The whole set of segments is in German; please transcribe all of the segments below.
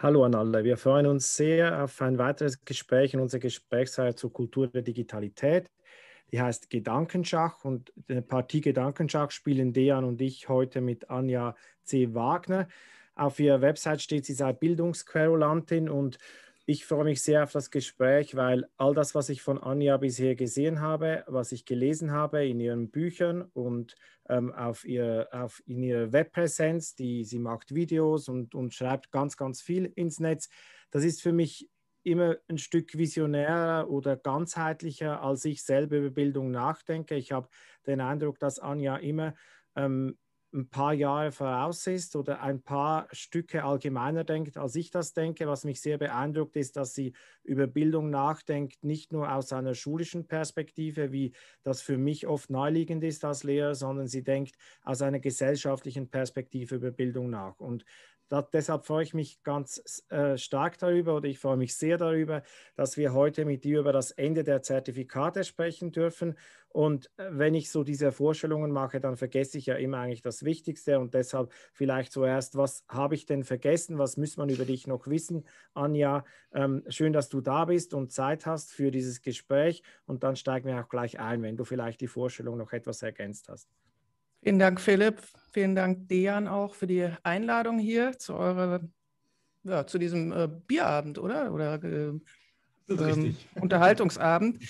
Hallo an alle. Wir freuen uns sehr auf ein weiteres Gespräch in unserer Gesprächsreihe zur Kultur der Digitalität. Die heißt Gedankenschach und die Partie Gedankenschach spielen Dejan und ich heute mit Anja C. Wagner. Auf ihrer Website steht, sie sei Bildungsquerulantin und ich freue mich sehr auf das Gespräch, weil all das, was ich von Anja bisher gesehen habe, was ich gelesen habe in ihren Büchern und ähm, auf ihr, auf, in ihrer Webpräsenz, die, sie macht Videos und, und schreibt ganz, ganz viel ins Netz, das ist für mich immer ein Stück visionärer oder ganzheitlicher, als ich selber über Bildung nachdenke. Ich habe den Eindruck, dass Anja immer ähm, ein paar Jahre voraus ist oder ein paar Stücke allgemeiner denkt, als ich das denke. Was mich sehr beeindruckt, ist, dass sie über Bildung nachdenkt, nicht nur aus einer schulischen Perspektive, wie das für mich oft naheliegend ist als Lehrer, sondern sie denkt aus einer gesellschaftlichen Perspektive über Bildung nach. Und da, deshalb freue ich mich ganz äh, stark darüber oder ich freue mich sehr darüber, dass wir heute mit dir über das Ende der Zertifikate sprechen dürfen. Und äh, wenn ich so diese Vorstellungen mache, dann vergesse ich ja immer eigentlich das Wichtigste und deshalb vielleicht zuerst, was habe ich denn vergessen? Was muss man über dich noch wissen? Anja, ähm, schön, dass du da bist und Zeit hast für dieses Gespräch und dann steigen wir auch gleich ein, wenn du vielleicht die Vorstellung noch etwas ergänzt hast. Vielen Dank, Philipp. Vielen Dank, Dejan, auch für die Einladung hier zu eurer, ja, zu diesem äh, Bierabend, oder? Oder äh, ähm, Unterhaltungsabend.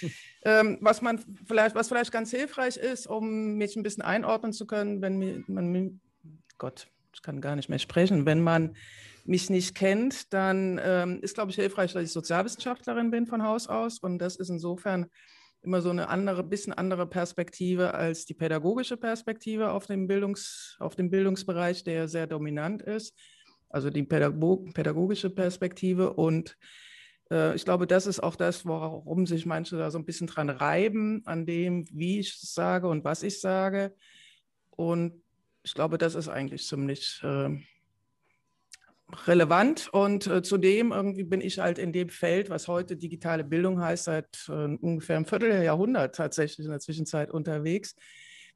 ähm, was man vielleicht, was vielleicht ganz hilfreich ist, um mich ein bisschen einordnen zu können, wenn man, Gott, ich kann gar nicht mehr sprechen, wenn man mich nicht kennt, dann ähm, ist, glaube ich, hilfreich, dass ich Sozialwissenschaftlerin bin von Haus aus. Und das ist insofern immer so eine andere, bisschen andere Perspektive als die pädagogische Perspektive auf dem, Bildungs, auf dem Bildungsbereich, der sehr dominant ist. Also die Pädagog pädagogische Perspektive. Und äh, ich glaube, das ist auch das, warum sich manche da so ein bisschen dran reiben, an dem, wie ich sage und was ich sage. Und ich glaube, das ist eigentlich ziemlich äh, relevant und äh, zudem irgendwie bin ich halt in dem Feld, was heute digitale Bildung heißt, seit äh, ungefähr einem Vierteljahrhundert tatsächlich in der Zwischenzeit unterwegs,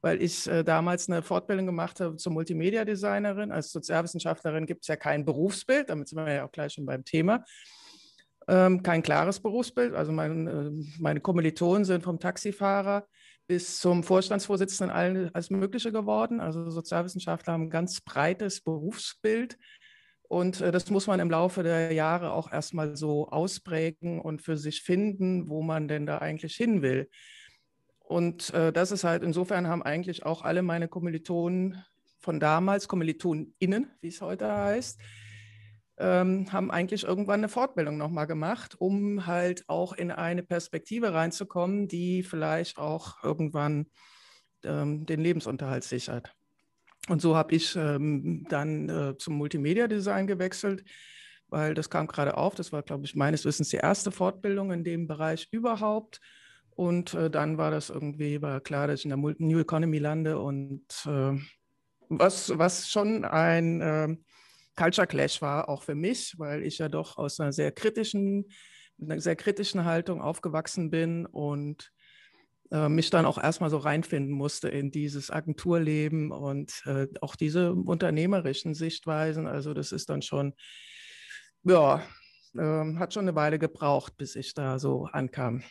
weil ich äh, damals eine Fortbildung gemacht habe zur Multimedia-Designerin. Als Sozialwissenschaftlerin gibt es ja kein Berufsbild, damit sind wir ja auch gleich schon beim Thema. Ähm, kein klares Berufsbild. Also mein, äh, meine Kommilitonen sind vom Taxifahrer bis zum Vorstandsvorsitzenden alles Mögliche geworden. Also Sozialwissenschaftler haben ein ganz breites Berufsbild und äh, das muss man im Laufe der Jahre auch erstmal so ausprägen und für sich finden, wo man denn da eigentlich hin will. Und äh, das ist halt, insofern haben eigentlich auch alle meine Kommilitonen von damals, KommilitonInnen, wie es heute heißt, ähm, haben eigentlich irgendwann eine Fortbildung nochmal gemacht, um halt auch in eine Perspektive reinzukommen, die vielleicht auch irgendwann ähm, den Lebensunterhalt sichert. Und so habe ich ähm, dann äh, zum Multimedia-Design gewechselt, weil das kam gerade auf. Das war, glaube ich, meines Wissens die erste Fortbildung in dem Bereich überhaupt. Und äh, dann war das irgendwie, war klar, dass ich in der New Economy lande und äh, was, was schon ein äh, Culture Clash war, auch für mich, weil ich ja doch aus einer sehr kritischen, einer sehr kritischen Haltung aufgewachsen bin und äh, mich dann auch erstmal so reinfinden musste in dieses Agenturleben und äh, auch diese unternehmerischen Sichtweisen. Also das ist dann schon, ja, äh, hat schon eine Weile gebraucht, bis ich da so ankam.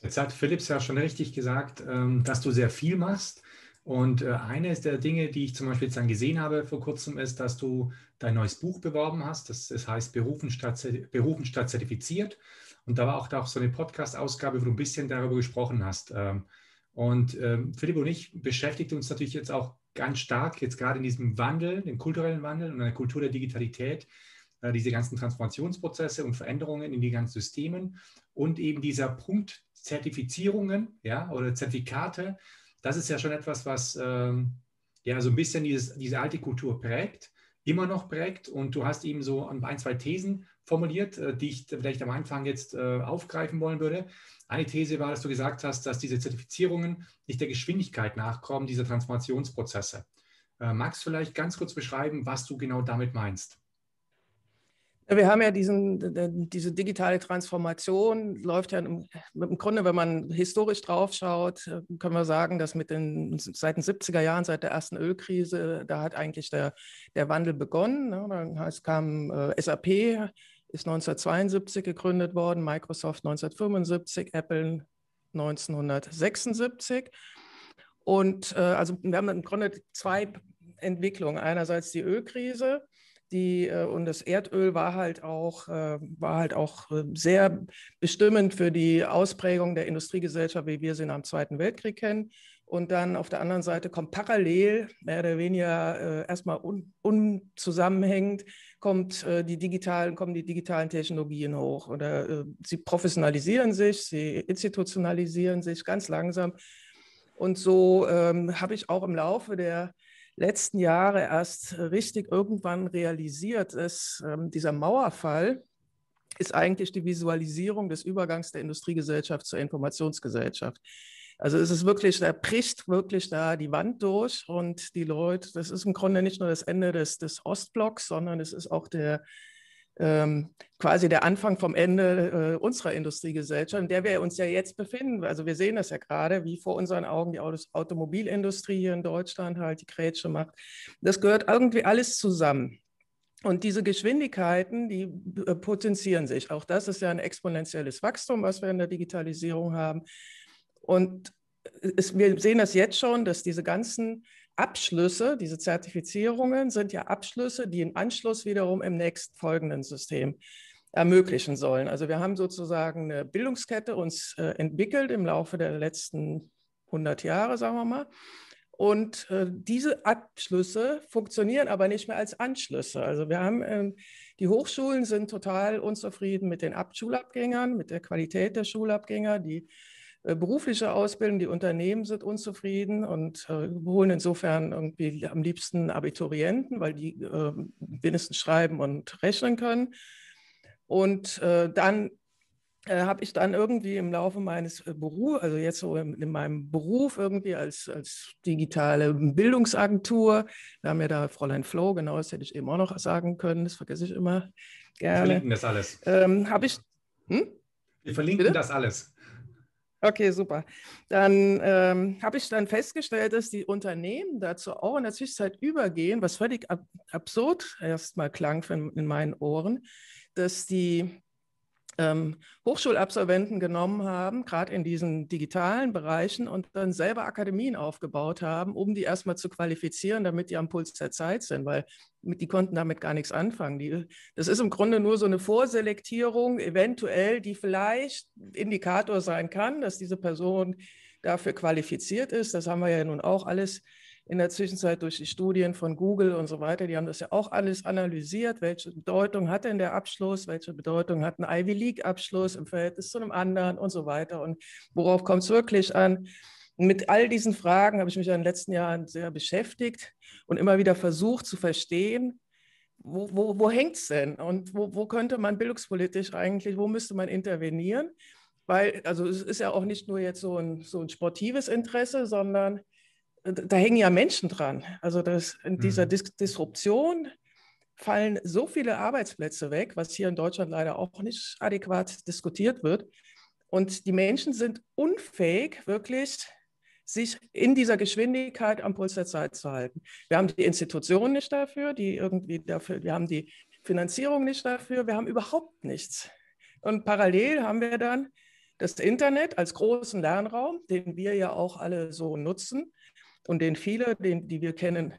Jetzt hat Philips ja schon richtig gesagt, ähm, dass du sehr viel machst. Und äh, eine der Dinge, die ich zum Beispiel jetzt dann gesehen habe vor kurzem, ist, dass du dein neues Buch beworben hast. Das, das heißt Berufen statt, Berufen statt zertifiziert. Und da war auch, da auch so eine Podcast-Ausgabe, wo du ein bisschen darüber gesprochen hast. Ähm, und ähm, Philipp und ich beschäftigt uns natürlich jetzt auch ganz stark, jetzt gerade in diesem Wandel, dem kulturellen Wandel und der Kultur der Digitalität, äh, diese ganzen Transformationsprozesse und Veränderungen in die ganzen Systemen und eben dieser Punkt Zertifizierungen ja, oder Zertifikate. Das ist ja schon etwas, was ähm, ja so ein bisschen dieses, diese alte Kultur prägt, immer noch prägt. Und du hast eben so ein, zwei Thesen formuliert, äh, die ich vielleicht am Anfang jetzt äh, aufgreifen wollen würde. Eine These war, dass du gesagt hast, dass diese Zertifizierungen nicht der Geschwindigkeit nachkommen, dieser Transformationsprozesse. Äh, magst du vielleicht ganz kurz beschreiben, was du genau damit meinst? Wir haben ja diesen, diese digitale Transformation, läuft ja im, im, Grunde, wenn man historisch draufschaut, können wir sagen, dass mit den, seit den 70er Jahren, seit der ersten Ölkrise, da hat eigentlich der, der Wandel begonnen. Ne? Es kam äh, SAP, ist 1972 gegründet worden, Microsoft 1975, Apple 1976. Und äh, also wir haben im Grunde zwei Entwicklungen. Einerseits die Ölkrise, die, äh, und das Erdöl war halt auch, äh, war halt auch äh, sehr bestimmend für die Ausprägung der Industriegesellschaft, wie wir sie nach dem Zweiten Weltkrieg kennen. Und dann auf der anderen Seite kommt parallel, mehr oder weniger erstmal un, unzusammenhängend, kommt, die digitalen, kommen die digitalen Technologien hoch. Oder sie professionalisieren sich, sie institutionalisieren sich ganz langsam. Und so ähm, habe ich auch im Laufe der letzten Jahre erst richtig irgendwann realisiert, dass ähm, dieser Mauerfall ist eigentlich die Visualisierung des Übergangs der Industriegesellschaft zur Informationsgesellschaft. Also es ist wirklich, da bricht wirklich da die Wand durch und die Leute, das ist im Grunde nicht nur das Ende des, des Ostblocks, sondern es ist auch der, quasi der Anfang vom Ende äh, unserer Industriegesellschaft, in der wir uns ja jetzt befinden. Also wir sehen das ja gerade, wie vor unseren Augen die Automobilindustrie hier in Deutschland halt die Grätsche macht. Das gehört irgendwie alles zusammen. Und diese Geschwindigkeiten, die äh, potenzieren sich. Auch das ist ja ein exponentielles Wachstum, was wir in der Digitalisierung haben. Und es, wir sehen das jetzt schon, dass diese ganzen Abschlüsse, diese Zertifizierungen sind ja Abschlüsse, die einen Anschluss wiederum im nächstfolgenden System ermöglichen sollen. Also wir haben sozusagen eine Bildungskette uns äh, entwickelt im Laufe der letzten 100 Jahre, sagen wir mal. Und äh, diese Abschlüsse funktionieren aber nicht mehr als Anschlüsse. Also wir haben, äh, die Hochschulen sind total unzufrieden mit den Ab Schulabgängern, mit der Qualität der Schulabgänger. Die berufliche Ausbildung, die Unternehmen sind unzufrieden und äh, holen insofern irgendwie am liebsten Abiturienten, weil die äh, wenigstens schreiben und rechnen können. Und äh, dann äh, habe ich dann irgendwie im Laufe meines äh, Berufs, also jetzt so in, in, meinem Beruf irgendwie als, als digitale Bildungsagentur, wir haben ja da Fräulein Flo, genau das hätte ich eben auch noch sagen können, das vergesse ich immer gerne. Wir verlinken das alles. Ähm, habe ich. Hm? Wir verlinken Bitte? das alles. Okay, super. Dann ähm, habe ich dann festgestellt, dass die Unternehmen dazu auch in der Zwischenzeit übergehen, was völlig ab absurd erstmal klang in meinen Ohren, dass die ähm, Hochschulabsolventen genommen haben, gerade in diesen digitalen Bereichen, und dann selber Akademien aufgebaut haben, um die erstmal zu qualifizieren, damit die am Puls der Zeit sind, weil die konnten damit gar nichts anfangen. Die, das ist im Grunde nur so eine Vorselektierung, eventuell, die vielleicht Indikator sein kann, dass diese Person dafür qualifiziert ist. Das haben wir ja nun auch alles in der Zwischenzeit durch die Studien von Google und so weiter, die haben das ja auch alles analysiert, welche Bedeutung hat denn der Abschluss, welche Bedeutung hat ein Ivy League-Abschluss im Verhältnis zu einem anderen und so weiter und worauf kommt es wirklich an. Mit all diesen Fragen habe ich mich in den letzten Jahren sehr beschäftigt und immer wieder versucht zu verstehen, wo, wo, wo hängt es denn und wo, wo könnte man bildungspolitisch eigentlich, wo müsste man intervenieren? Weil, also es ist ja auch nicht nur jetzt so ein, so ein sportives Interesse, sondern da hängen ja Menschen dran. Also das, in dieser mhm. Dis Disruption fallen so viele Arbeitsplätze weg, was hier in Deutschland leider auch nicht adäquat diskutiert wird. Und die Menschen sind unfähig, wirklich sich in dieser Geschwindigkeit am Puls der Zeit zu halten. Wir haben die Institutionen nicht dafür, die irgendwie dafür, wir haben die Finanzierung nicht dafür, wir haben überhaupt nichts. Und parallel haben wir dann das Internet als großen Lernraum, den wir ja auch alle so nutzen, und den viele, den, die wir kennen,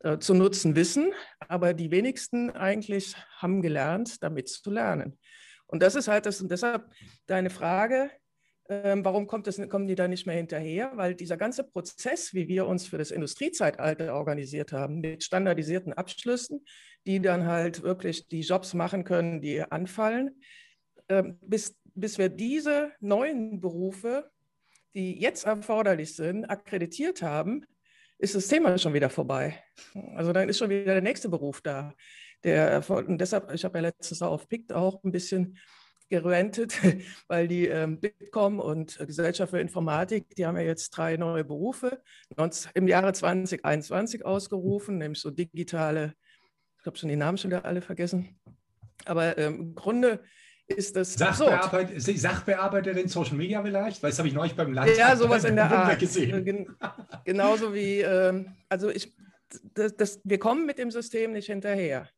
äh, zu nutzen wissen, aber die wenigsten eigentlich haben gelernt, damit zu lernen. Und das ist halt das, und deshalb deine Frage, ähm, warum das, kommen die da nicht mehr hinterher? Weil dieser ganze Prozess, wie wir uns für das Industriezeitalter organisiert haben, mit standardisierten Abschlüssen, die dann halt wirklich die Jobs machen können, die anfallen, äh, bis, bis wir diese neuen Berufe die jetzt erforderlich sind, akkreditiert haben, ist das Thema schon wieder vorbei. Also dann ist schon wieder der nächste Beruf da. Der, und deshalb, ich habe ja letztes Jahr auf PICT auch ein bisschen gerentet, weil die ähm, Bitkom und Gesellschaft für Informatik, die haben ja jetzt drei neue Berufe im Jahre 2021 ausgerufen, nämlich so digitale, ich habe schon die Namen schon wieder alle vergessen, Aber ähm, im Grunde ist das Sachbearbeit Sachbearbeiterin Social Media vielleicht? Weil das habe ich neulich beim Land ja, sowas in der Art. gesehen. Gen genauso wie, ähm, also ich, das, das, wir kommen mit dem System nicht hinterher.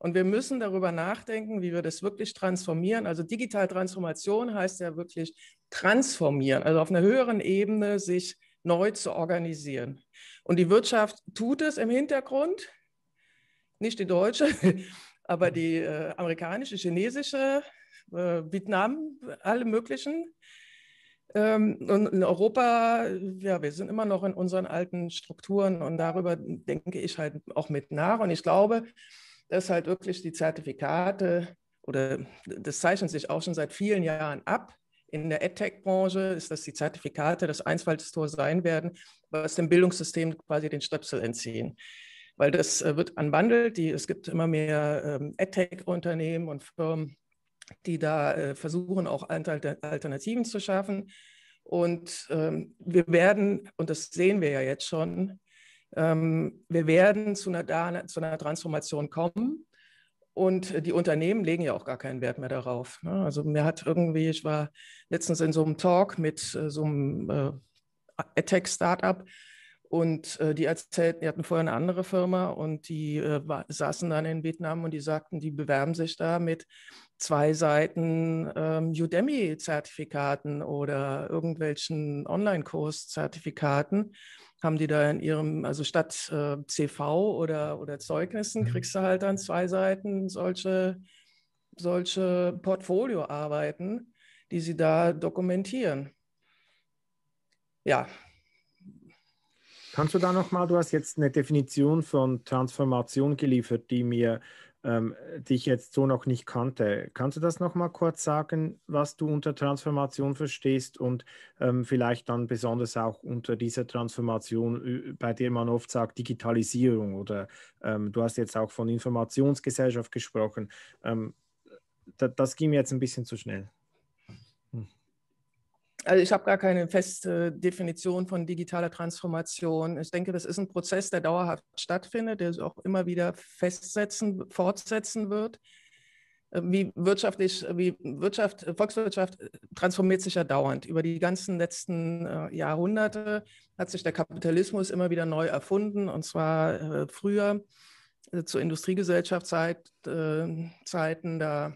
Und wir müssen darüber nachdenken, wie wir das wirklich transformieren. Also digital Transformation heißt ja wirklich transformieren, also auf einer höheren Ebene sich neu zu organisieren. Und die Wirtschaft tut es im Hintergrund, nicht die deutsche, aber die äh, amerikanische, chinesische, äh, Vietnam, alle möglichen. Ähm, und in Europa, ja, wir sind immer noch in unseren alten Strukturen und darüber denke ich halt auch mit nach. Und ich glaube, dass halt wirklich die Zertifikate oder das zeichnet sich auch schon seit vielen Jahren ab. In der EdTech-Branche ist, dass die Zertifikate das Einfallstor sein werden, was dem Bildungssystem quasi den Stöpsel entziehen. Weil das äh, wird anbandelt, die, es gibt immer mehr ähm, EdTech-Unternehmen und Firmen, die da äh, versuchen, auch Alternativen zu schaffen. Und ähm, wir werden, und das sehen wir ja jetzt schon, ähm, wir werden zu einer, zu einer Transformation kommen. Und die Unternehmen legen ja auch gar keinen Wert mehr darauf. Ne? Also mir hat irgendwie, ich war letztens in so einem Talk mit äh, so einem äh, AdTech-Startup und äh, die erzählten, die hatten vorher eine andere Firma und die saßen dann in Vietnam und die sagten, die bewerben sich da mit zwei Seiten ähm, Udemy-Zertifikaten oder irgendwelchen Online-Kurs-Zertifikaten haben die da in ihrem, also statt äh, CV oder, oder Zeugnissen, mhm. kriegst du halt dann zwei Seiten solche, solche Portfolioarbeiten, die sie da dokumentieren. Ja. Kannst du da nochmal, du hast jetzt eine Definition von Transformation geliefert, die mir ähm, die ich jetzt so noch nicht kannte. Kannst du das noch mal kurz sagen, was du unter Transformation verstehst und ähm, vielleicht dann besonders auch unter dieser Transformation, bei der man oft sagt Digitalisierung oder ähm, du hast jetzt auch von Informationsgesellschaft gesprochen. Ähm, da, das ging mir jetzt ein bisschen zu schnell. Also ich habe gar keine feste Definition von digitaler Transformation. Ich denke, das ist ein Prozess, der dauerhaft stattfindet, der sich auch immer wieder festsetzen, fortsetzen wird. Äh, wie wirtschaftlich, wie Wirtschaft, Volkswirtschaft transformiert sich ja dauernd. Über die ganzen letzten äh, Jahrhunderte hat sich der Kapitalismus immer wieder neu erfunden. Und zwar äh, früher äh, zu Industriegesellschaftszeiten, äh, da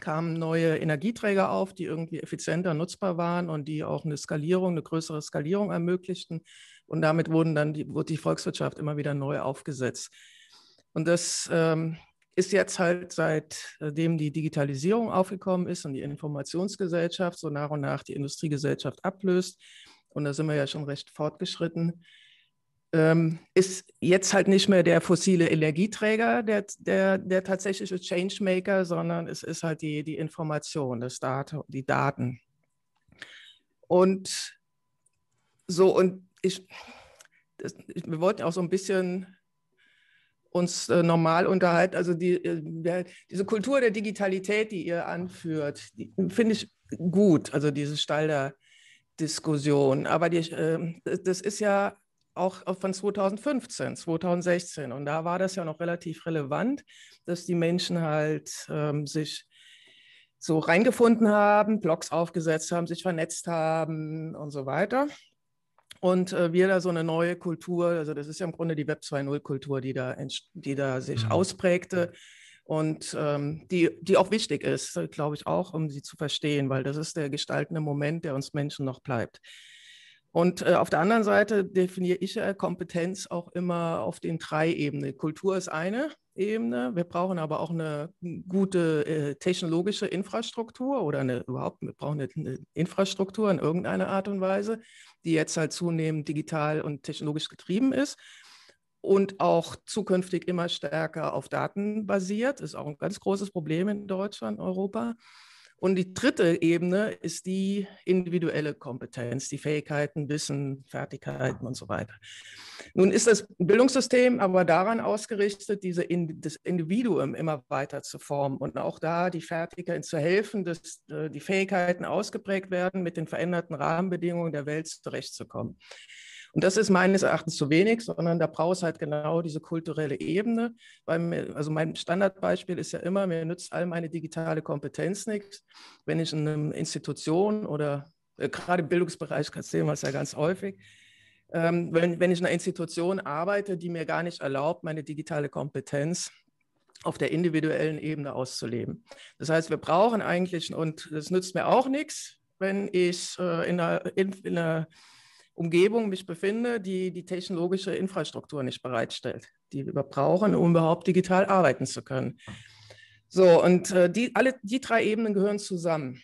kamen neue Energieträger auf, die irgendwie effizienter nutzbar waren und die auch eine Skalierung, eine größere Skalierung ermöglichten. Und damit wurden dann die, wurde die Volkswirtschaft immer wieder neu aufgesetzt. Und das ähm, ist jetzt halt seitdem die Digitalisierung aufgekommen ist und die Informationsgesellschaft so nach und nach die Industriegesellschaft ablöst. Und da sind wir ja schon recht fortgeschritten ähm, ist jetzt halt nicht mehr der fossile Energieträger, der, der, der tatsächliche Changemaker, sondern es ist halt die, die Information, das Data, die Daten. Und so, und ich, das, wir wollten auch so ein bisschen uns äh, normal unterhalten. Also die, äh, der, diese Kultur der Digitalität, die ihr anführt, finde ich gut, also diese Stalder-Diskussion. Aber die, äh, das ist ja auch von 2015, 2016. Und da war das ja noch relativ relevant, dass die Menschen halt ähm, sich so reingefunden haben, Blogs aufgesetzt haben, sich vernetzt haben und so weiter. Und äh, wir da so eine neue Kultur, also das ist ja im Grunde die Web 2.0-Kultur, die da, die da sich mhm. ausprägte und ähm, die, die auch wichtig ist, glaube ich auch, um sie zu verstehen, weil das ist der gestaltende Moment, der uns Menschen noch bleibt. Und äh, auf der anderen Seite definiere ich äh, Kompetenz auch immer auf den drei Ebenen. Kultur ist eine Ebene. Wir brauchen aber auch eine gute äh, technologische Infrastruktur oder eine, überhaupt, wir brauchen eine, eine, Infrastruktur in irgendeiner Art und Weise, die jetzt halt zunehmend digital und technologisch getrieben ist und auch zukünftig immer stärker auf Daten basiert. Ist auch ein ganz großes Problem in Deutschland, Europa. Und die dritte Ebene ist die individuelle Kompetenz, die Fähigkeiten, Wissen, Fertigkeiten und so weiter. Nun ist das Bildungssystem aber daran ausgerichtet, diese, das Individuum immer weiter zu formen und auch da die Fertigkeiten zu helfen, dass äh, die Fähigkeiten ausgeprägt werden, mit den veränderten Rahmenbedingungen der Welt zurechtzukommen. Und das ist meines Erachtens zu wenig, sondern da braucht es halt genau diese kulturelle Ebene. Weil also mein Standardbeispiel ist ja immer, mir nützt all meine digitale Kompetenz nichts, wenn ich in einer Institution oder äh, gerade im Bildungsbereich sehen wir es ja ganz häufig, ähm, wenn, wenn ich in einer Institution arbeite, die mir gar nicht erlaubt, meine digitale Kompetenz auf der individuellen Ebene auszuleben. Das heißt, wir brauchen eigentlich, und das nützt mir auch nichts, wenn ich äh, in, einer, in, in einer Umgebung mich befinde, die die technologische Infrastruktur nicht bereitstellt, die wir brauchen, um überhaupt digital arbeiten zu können. So, und äh, die, alle die drei Ebenen gehören zusammen.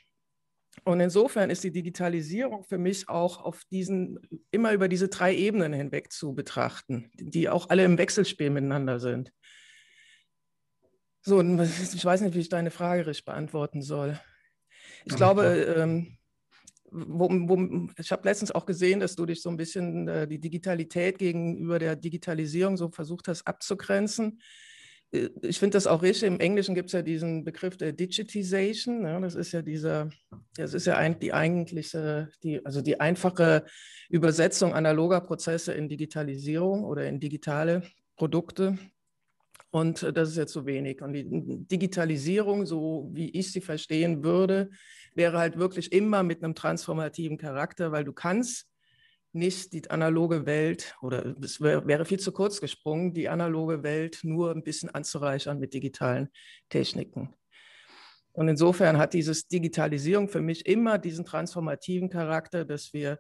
Und insofern ist die Digitalisierung für mich auch auf diesen, immer über diese drei Ebenen hinweg zu betrachten, die auch alle im Wechselspiel miteinander sind. So, ich weiß nicht, wie ich deine Frage richtig beantworten soll. Ich glaube, wo, wo, ich habe letztens auch gesehen, dass du dich so ein bisschen äh, die Digitalität gegenüber der Digitalisierung so versucht hast abzugrenzen. Äh, ich finde das auch richtig. Im Englischen gibt es ja diesen Begriff der Digitization. Ja, das ist ja dieser, das ist ja die eigentliche, die, also die einfache Übersetzung analoger Prozesse in Digitalisierung oder in digitale Produkte. Und äh, das ist ja zu wenig. Und die Digitalisierung, so wie ich sie verstehen würde, wäre halt wirklich immer mit einem transformativen Charakter, weil du kannst nicht die analoge Welt, oder es wäre viel zu kurz gesprungen, die analoge Welt nur ein bisschen anzureichern mit digitalen Techniken. Und insofern hat dieses Digitalisierung für mich immer diesen transformativen Charakter, dass wir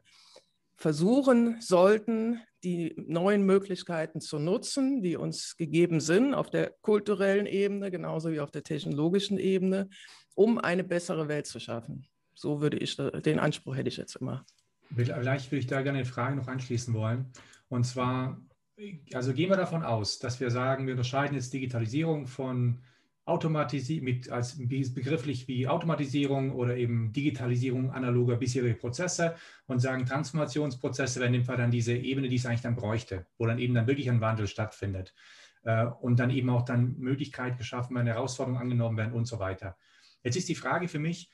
versuchen sollten, die neuen Möglichkeiten zu nutzen, die uns gegeben sind auf der kulturellen Ebene, genauso wie auf der technologischen Ebene, um eine bessere Welt zu schaffen. So würde ich, den Anspruch hätte ich jetzt immer. Vielleicht würde ich da gerne eine Frage noch anschließen wollen. Und zwar, also gehen wir davon aus, dass wir sagen, wir unterscheiden jetzt Digitalisierung von Automatisierung als begrifflich wie Automatisierung oder eben Digitalisierung analoger bisheriger Prozesse und sagen, Transformationsprozesse wären in dem Fall dann diese Ebene, die es eigentlich dann bräuchte, wo dann eben dann wirklich ein Wandel stattfindet äh, und dann eben auch dann Möglichkeit geschaffen werden, Herausforderungen angenommen werden und so weiter. Jetzt ist die Frage für mich,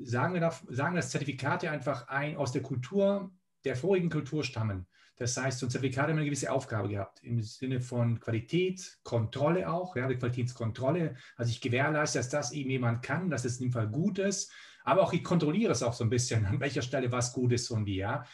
sagen wir, da, sagen, dass Zertifikate einfach ein, aus der Kultur, der vorigen Kultur stammen. Das heißt, so ein Zertifikat hat eine gewisse Aufgabe gehabt im Sinne von Qualität, Kontrolle auch, ja, die Qualitätskontrolle. Also ich gewährleiste, dass das eben jemand kann, dass es in dem Fall gut ist, aber auch ich kontrolliere es auch so ein bisschen, an welcher Stelle was gut ist und wie, ja.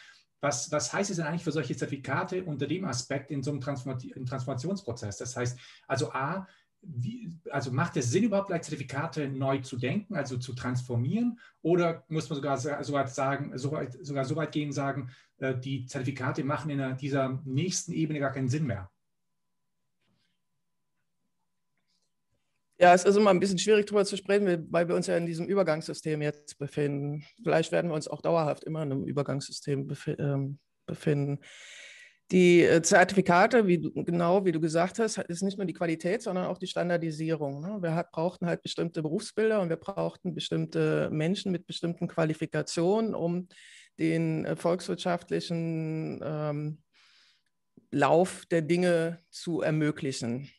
Was, was heißt es denn eigentlich für solche Zertifikate unter dem Aspekt in so einem Transformationsprozess? Das heißt, also A, wie, also macht es Sinn, überhaupt Zertifikate neu zu denken, also zu transformieren? Oder muss man sogar so weit sagen, so weit, sogar so weit gehen sagen, äh, die Zertifikate machen in dieser nächsten Ebene gar keinen Sinn mehr? Ja, es ist immer ein bisschen schwierig darüber zu sprechen, weil wir uns ja in diesem Übergangssystem jetzt befinden. Vielleicht werden wir uns auch dauerhaft immer in einem Übergangssystem ähm, befinden. Die äh, Zertifikate, wie du, genau wie du gesagt hast, ist nicht nur die Qualität, sondern auch die Standardisierung. Ne? Wir hat, brauchten halt bestimmte Berufsbilder und wir brauchten bestimmte Menschen mit bestimmten Qualifikationen, um den äh, volkswirtschaftlichen ähm, Lauf der Dinge zu ermöglichen.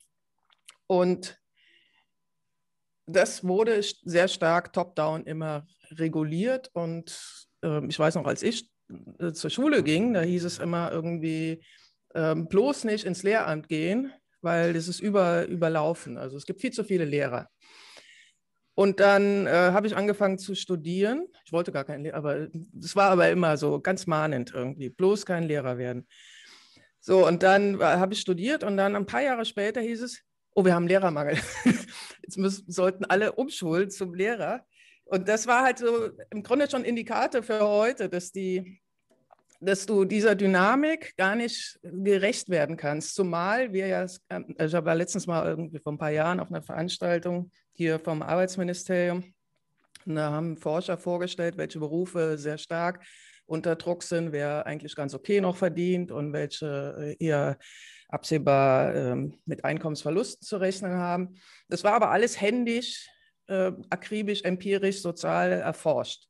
Und das wurde sehr stark top-down immer reguliert. Und äh, ich weiß noch, als ich zur Schule ging, da hieß es immer irgendwie, ähm, bloß nicht ins Lehramt gehen, weil das ist über, überlaufen. Also es gibt viel zu viele Lehrer. Und dann äh, habe ich angefangen zu studieren. Ich wollte gar keinen Lehrer, aber es war aber immer so ganz mahnend irgendwie, bloß kein Lehrer werden. So, und dann habe ich studiert und dann ein paar Jahre später hieß es, oh, wir haben Lehrermangel. Jetzt müssen, sollten alle umschulen zum Lehrer. Und das war halt so im Grunde schon Indikator für heute, dass, die, dass du dieser Dynamik gar nicht gerecht werden kannst. Zumal wir ja, ähm, ich habe ja letztens mal irgendwie vor ein paar Jahren auf einer Veranstaltung hier vom Arbeitsministerium, da haben Forscher vorgestellt, welche Berufe sehr stark unter Druck sind, wer eigentlich ganz okay noch verdient und welche äh, eher absehbar ähm, mit Einkommensverlusten zu rechnen haben. Das war aber alles händisch äh, akribisch, empirisch, sozial erforscht.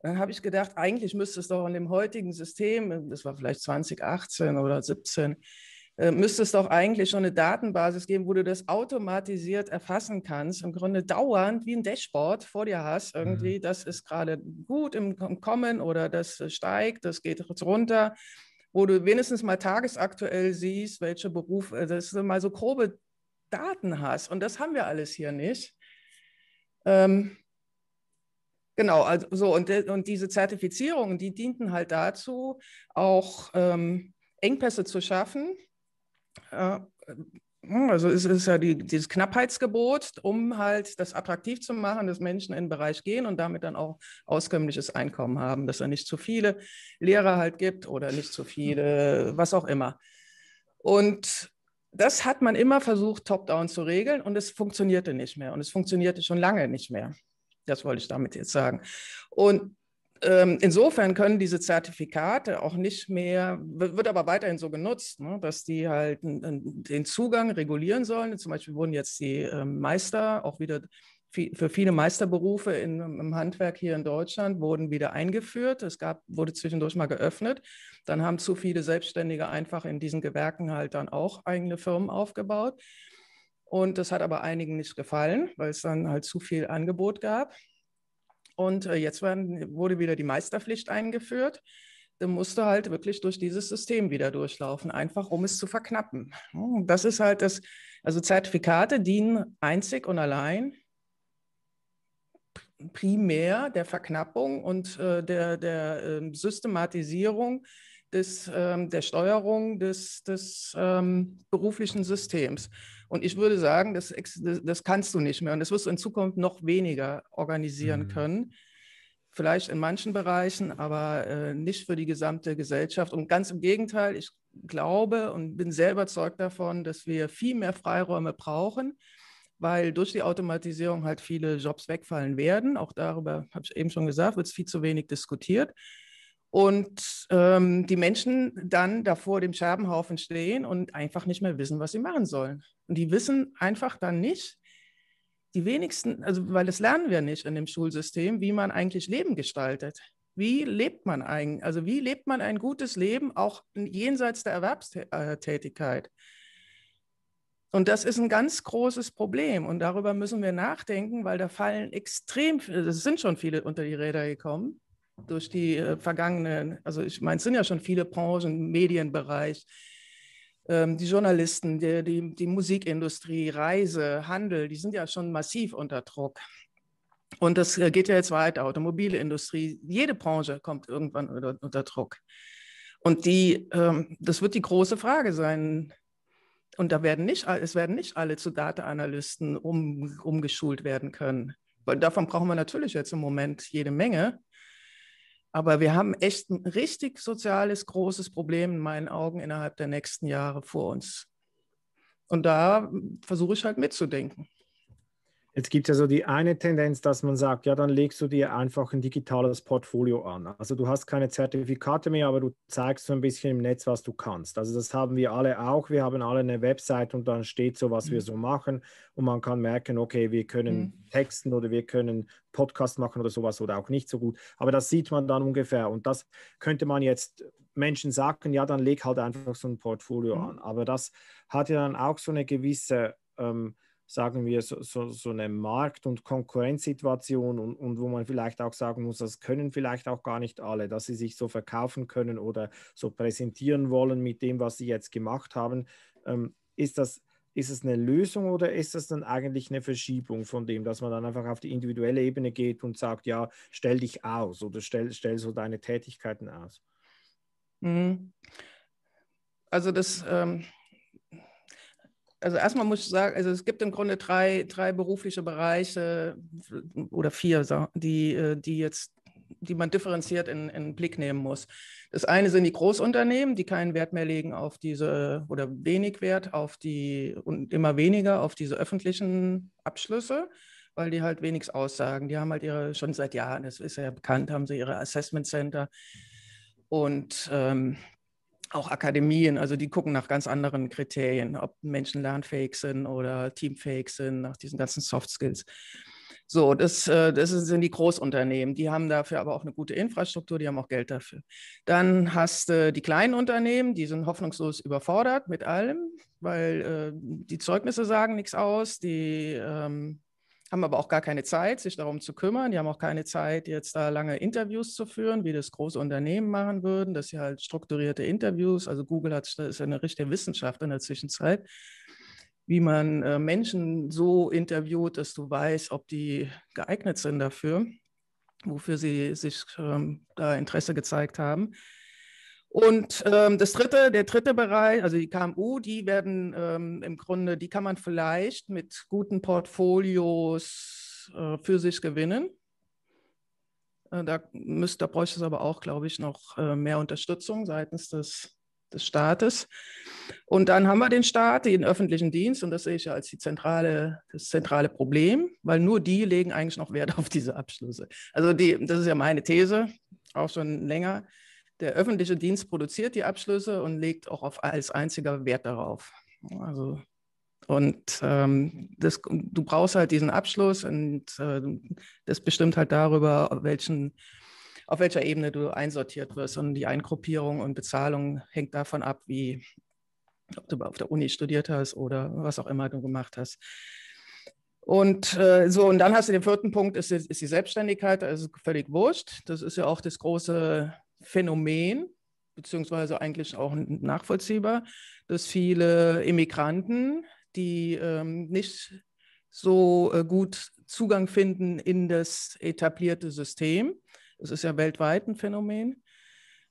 Dann habe ich gedacht, eigentlich müsste es doch in dem heutigen System, das war vielleicht 2018 oder 17, äh, müsste es doch eigentlich schon eine Datenbasis geben, wo du das automatisiert erfassen kannst, im Grunde dauernd wie ein Dashboard vor dir hast, irgendwie, mhm. das ist gerade gut im Kommen oder das steigt, das geht runter. wo du wenigstens mal tagesaktuell siehst, welche Berufe, äh, dass du mal so grobe Daten hast. Und das haben wir alles hier nicht. Ähm, genau, also so, und, und diese Zertifizierungen, die dienten halt dazu, auch ähm, Engpässe zu schaffen. Äh, also es ist ja die, dieses Knappheitsgebot, um halt das attraktiv zu machen, dass Menschen in den Bereich gehen und damit dann auch auskömmliches Einkommen haben, dass er nicht zu viele Lehrer halt gibt oder nicht zu viele, was auch immer. Und das hat man immer versucht, top-down zu regeln und es funktionierte nicht mehr. Und es funktionierte schon lange nicht mehr. Das wollte ich damit jetzt sagen. Und ähm, insofern können diese Zertifikate auch nicht mehr, wird aber weiterhin so genutzt, ne, dass die halt den Zugang regulieren sollen. Zum Beispiel wurden jetzt die ähm, Meister auch wieder für viele Meisterberufe in, im Handwerk hier in Deutschland wurden wieder eingeführt. Es gab, wurde zwischendurch mal geöffnet. Dann haben zu viele Selbstständige einfach in diesen Gewerken halt dann auch eigene Firmen aufgebaut. Und das hat aber einigen nicht gefallen, weil es dann halt zu viel Angebot gab. Und äh, jetzt werden, wurde wieder die Meisterpflicht eingeführt. Da musste halt wirklich durch dieses System wieder durchlaufen, einfach um es zu verknappen. Das ist halt das, also Zertifikate dienen einzig und allein primär der Verknappung und äh, der, der äh, Systematisierung des, ähm, der Steuerung des, des ähm, beruflichen Systems. Und ich würde sagen, das, das kannst du nicht mehr und das wirst du in Zukunft noch weniger organisieren mhm. können. Vielleicht in manchen Bereichen, aber äh, nicht für die gesamte Gesellschaft. Und ganz im Gegenteil, ich glaube und bin sehr überzeugt davon, dass wir viel mehr Freiräume brauchen, weil durch die Automatisierung halt viele Jobs wegfallen werden. Auch darüber habe ich eben schon gesagt, wird es viel zu wenig diskutiert und ähm, die Menschen dann da vor dem Scherbenhaufen stehen und einfach nicht mehr wissen, was sie machen sollen. Und die wissen einfach dann nicht, die wenigsten, also weil das lernen wir nicht in dem Schulsystem, wie man eigentlich Leben gestaltet. Wie lebt man eigentlich, also wie lebt man ein gutes Leben auch jenseits der Erwerbstätigkeit? Und das ist ein ganz großes Problem und darüber müssen wir nachdenken, weil da fallen extrem, es sind schon viele unter die Räder gekommen durch die äh, vergangenen, also ich meine, es sind ja schon viele Branchen, Medienbereich, ähm, die Journalisten, die, die, die Musikindustrie, Reise, Handel, die sind ja schon massiv unter Druck. Und das äh, geht ja jetzt weiter, Automobilindustrie, jede Branche kommt irgendwann unter, unter Druck. Und die, ähm, das wird die große Frage sein. Und da werden nicht, es werden nicht alle zu Data-Analysten um, umgeschult werden können. Weil davon brauchen wir natürlich jetzt im Moment jede Menge. Aber wir haben echt ein richtig soziales, großes Problem in meinen Augen innerhalb der nächsten Jahre vor uns. Und da versuche ich halt mitzudenken. Jetzt gibt es ja so die eine Tendenz, dass man sagt, ja, dann legst du dir einfach ein digitales Portfolio an. Also du hast keine Zertifikate mehr, aber du zeigst so ein bisschen im Netz, was du kannst. Also das haben wir alle auch. Wir haben alle eine Website und dann steht so, was mhm. wir so machen. Und man kann merken, okay, wir können mhm. texten oder wir können Podcast machen oder sowas oder auch nicht so gut. Aber das sieht man dann ungefähr. Und das könnte man jetzt Menschen sagen, ja, dann leg halt einfach so ein Portfolio mhm. an. Aber das hat ja dann auch so eine gewisse... Ähm, sagen wir, so, so, so eine Markt- und Konkurrenzsituation und, und wo man vielleicht auch sagen muss, das können vielleicht auch gar nicht alle, dass sie sich so verkaufen können oder so präsentieren wollen mit dem, was sie jetzt gemacht haben. Ähm, ist das ist es eine Lösung oder ist das dann eigentlich eine Verschiebung von dem, dass man dann einfach auf die individuelle Ebene geht und sagt, ja, stell dich aus oder stell, stell so deine Tätigkeiten aus? Mhm. Also das, ähm, also erstmal muss ich sagen, also es gibt im Grunde drei, drei berufliche Bereiche oder vier, die, äh, die jetzt, die man differenziert in, in den Blick nehmen muss. Das eine sind die Großunternehmen, die keinen Wert mehr legen auf diese oder wenig Wert auf die und immer weniger auf diese öffentlichen Abschlüsse, weil die halt wenig aussagen. Die haben halt ihre, schon seit Jahren, das ist ja bekannt, haben sie ihre Assessment Center und ähm, auch Akademien, also die gucken nach ganz anderen Kriterien, ob Menschen lernfähig sind oder teamfähig sind, nach diesen ganzen Soft Skills. So, das, äh, das sind die Großunternehmen, die haben dafür aber auch eine gute Infrastruktur, die haben auch Geld dafür. Dann hast du die kleinen Unternehmen, die sind hoffnungslos überfordert mit allem, weil äh, die Zeugnisse sagen nichts aus, die ähm, haben aber auch gar keine Zeit, sich darum zu kümmern. Die haben auch keine Zeit, jetzt da lange Interviews zu führen, wie das große Unternehmen machen würden, dass sie halt strukturierte Interviews, also Google hat, das ist eine richtige Wissenschaft in der Zwischenzeit, wie man äh, Menschen so interviewt, dass du weißt, ob die geeignet sind dafür, wofür sie sich ähm, da Interesse gezeigt haben. Und ähm, das dritte, der dritte Bereich, also die KMU, die werden ähm, im Grunde, die kann man vielleicht mit guten Portfolios äh, für sich gewinnen. Äh, da, müsst, da bräuchte es aber auch, glaube ich, noch äh, mehr Unterstützung seitens des, des Staates. Und dann haben wir den Staat, den öffentlichen Dienst, und das sehe ich ja als die zentrale, das zentrale Problem, weil nur die legen eigentlich noch Wert auf diese Abschlüsse. Also die, das ist ja meine These, auch schon länger der öffentliche Dienst produziert die Abschlüsse und legt auch auf, als einziger Wert darauf. Also, und ähm, das, du brauchst halt diesen Abschluss und äh, das bestimmt halt darüber, auf, welchen, auf welcher Ebene du einsortiert wirst. Und die Eingruppierung und Bezahlung hängt davon ab, wie ob du auf der Uni studiert hast oder was auch immer du gemacht hast. Und äh, so, und dann hast du den vierten Punkt, ist, ist die Selbstständigkeit, also völlig wurscht. Das ist ja auch das große Phänomen, beziehungsweise eigentlich auch nachvollziehbar, dass viele Immigranten, die ähm, nicht so äh, gut Zugang finden in das etablierte System, das ist ja weltweit ein Phänomen,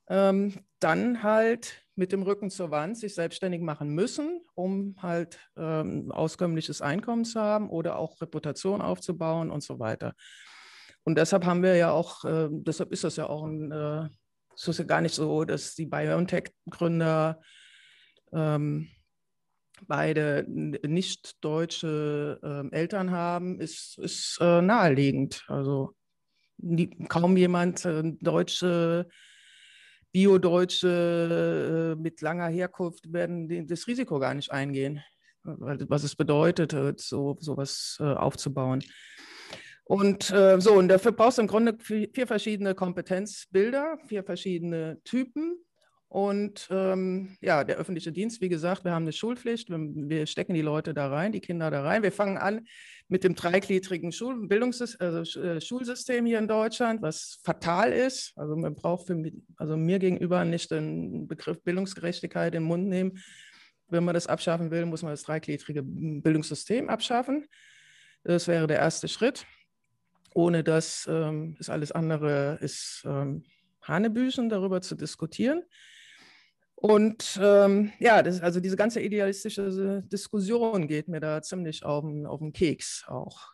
ähm, dann halt mit dem Rücken zur Wand sich selbstständig machen müssen, um halt ähm, auskömmliches Einkommen zu haben oder auch Reputation aufzubauen und so weiter. Und deshalb haben wir ja auch, äh, deshalb ist das ja auch ein äh, es ist ja gar nicht so, dass die BioNTech-Gründer ähm, beide nicht deutsche äh, Eltern haben, ist, ist äh, naheliegend. Also die, kaum jemand äh, deutsche, Bio-Deutsche äh, mit langer Herkunft werden die, das Risiko gar nicht eingehen, was es bedeutet, so sowas äh, aufzubauen. Und äh, so, und dafür brauchst du im Grunde vier verschiedene Kompetenzbilder, vier verschiedene Typen. Und ähm, ja, der öffentliche Dienst, wie gesagt, wir haben eine Schulpflicht, wir, wir, stecken die Leute da rein, die Kinder da rein. Wir fangen an mit dem dreigliedrigen Schul also, äh, Schulsystem hier in Deutschland, was fatal ist. Also man braucht für also mir gegenüber nicht den Begriff Bildungsgerechtigkeit im Mund nehmen. Wenn man das abschaffen will, muss man das dreigliedrige Bildungssystem abschaffen. Das wäre der erste Schritt. Ohne das ähm, ist alles andere ist ähm, Hanebüchen, darüber zu diskutieren. Und ähm, ja, das, also diese ganze idealistische Diskussion geht mir da ziemlich auf den, auf den Keks auch.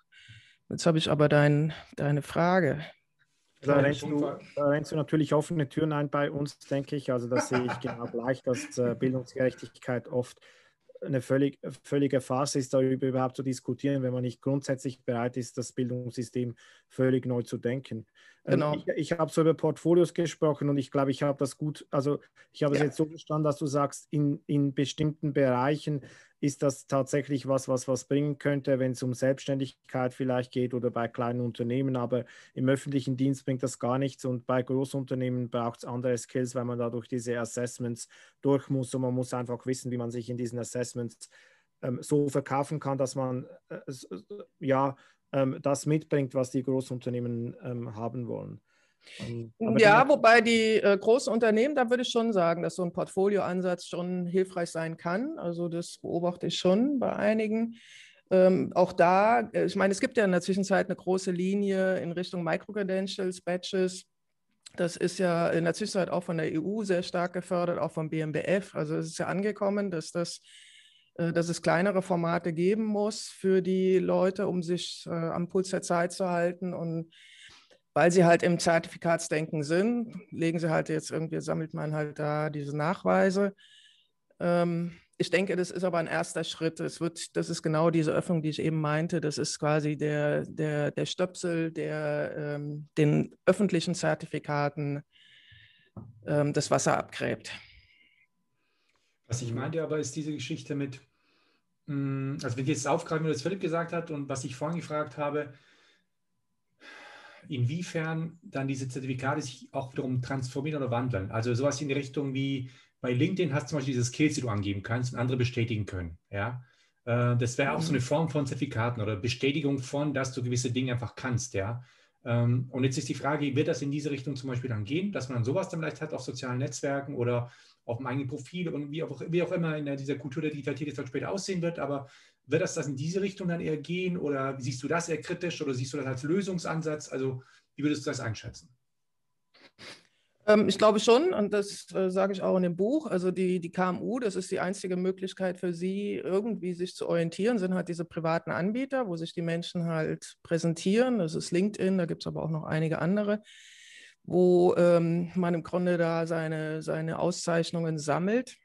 Jetzt habe ich aber dein, deine Frage. Da rennst, du, da rennst, du, natürlich offene Türen ein bei uns, denke ich. Also das sehe ich genau gleich, dass äh, Bildungsgerechtigkeit oft eine völlig, völlige Phase ist, darüber überhaupt zu diskutieren, wenn man nicht grundsätzlich bereit ist, das Bildungssystem völlig neu zu denken. Ähm, genau. Ich, ich habe so über Portfolios gesprochen und ich glaube, ich habe das gut, also ich habe es ja. jetzt so verstanden, dass du sagst, in, in bestimmten Bereichen ist das tatsächlich was, was was bringen könnte, wenn es um Selbstständigkeit vielleicht geht oder bei kleinen Unternehmen. Aber im öffentlichen Dienst bringt das gar nichts und bei Großunternehmen braucht es andere Skills, weil man da durch diese Assessments durch muss und man muss einfach wissen, wie man sich in diesen Assessments ähm, so verkaufen kann, dass man äh, ja ähm, das mitbringt, was die Großunternehmen ähm, haben wollen. Ähm, ja, wobei die äh, großen Unternehmen, da würde ich schon sagen, dass so ein Portfolioansatz schon hilfreich sein kann. Also das beobachte ich schon bei einigen. Ähm, auch da, äh, ich meine, es gibt ja in der Zwischenzeit eine große Linie in Richtung Microcredentials, Badges. Das ist ja in der Zwischenzeit auch von der EU sehr stark gefördert, auch vom BMBF. Also es ist ja angekommen, dass das äh, dass es kleinere Formate geben muss für die Leute, um sich äh, am Puls der Zeit zu halten und weil sie halt im Zertifikatsdenken sind, legen sie halt jetzt irgendwie, sammelt man halt da diese Nachweise. Ähm, ich denke, das ist aber ein erster Schritt. Es wird, das ist genau diese Öffnung, die ich eben meinte. Das ist quasi der, der, der Stöpsel, der ähm, den öffentlichen Zertifikaten ähm, das Wasser abgräbt. Was ich meinte aber, ist diese Geschichte mit, mm, also wenn ich jetzt aufgreifen, was Philipp gesagt hat und was ich vorhin gefragt habe, inwiefern dann diese Zertifikate sich auch wiederum transformieren oder wandeln. Also sowas in die Richtung wie bei LinkedIn hast du zum Beispiel diese Skills, die du angeben kannst und andere bestätigen können. Ja? Äh, das wäre auch so eine mhm. Form von Zertifikaten oder Bestätigung von, dass du gewisse Dinge einfach kannst, ja. Ähm, und jetzt ist die Frage, wird das in diese Richtung zum Beispiel dann gehen, dass man sowas dann vielleicht hat auf sozialen Netzwerken oder auf dem eigenen Profil und wie auch, wie auch immer in dieser Kultur der Digitalität jetzt später aussehen wird, aber wird das, das in diese Richtung dann eher gehen oder siehst du das eher kritisch oder siehst du das als Lösungsansatz? Also wie würdest du das einschätzen? Ähm, ich glaube schon, und das äh, sage ich auch in dem Buch, also die, die KMU, das ist die einzige Möglichkeit für sie, irgendwie sich zu orientieren, sind halt diese privaten Anbieter, wo sich die Menschen halt präsentieren. Das ist LinkedIn, da gibt es aber auch noch einige andere, wo ähm, man im Grunde da seine, seine Auszeichnungen sammelt.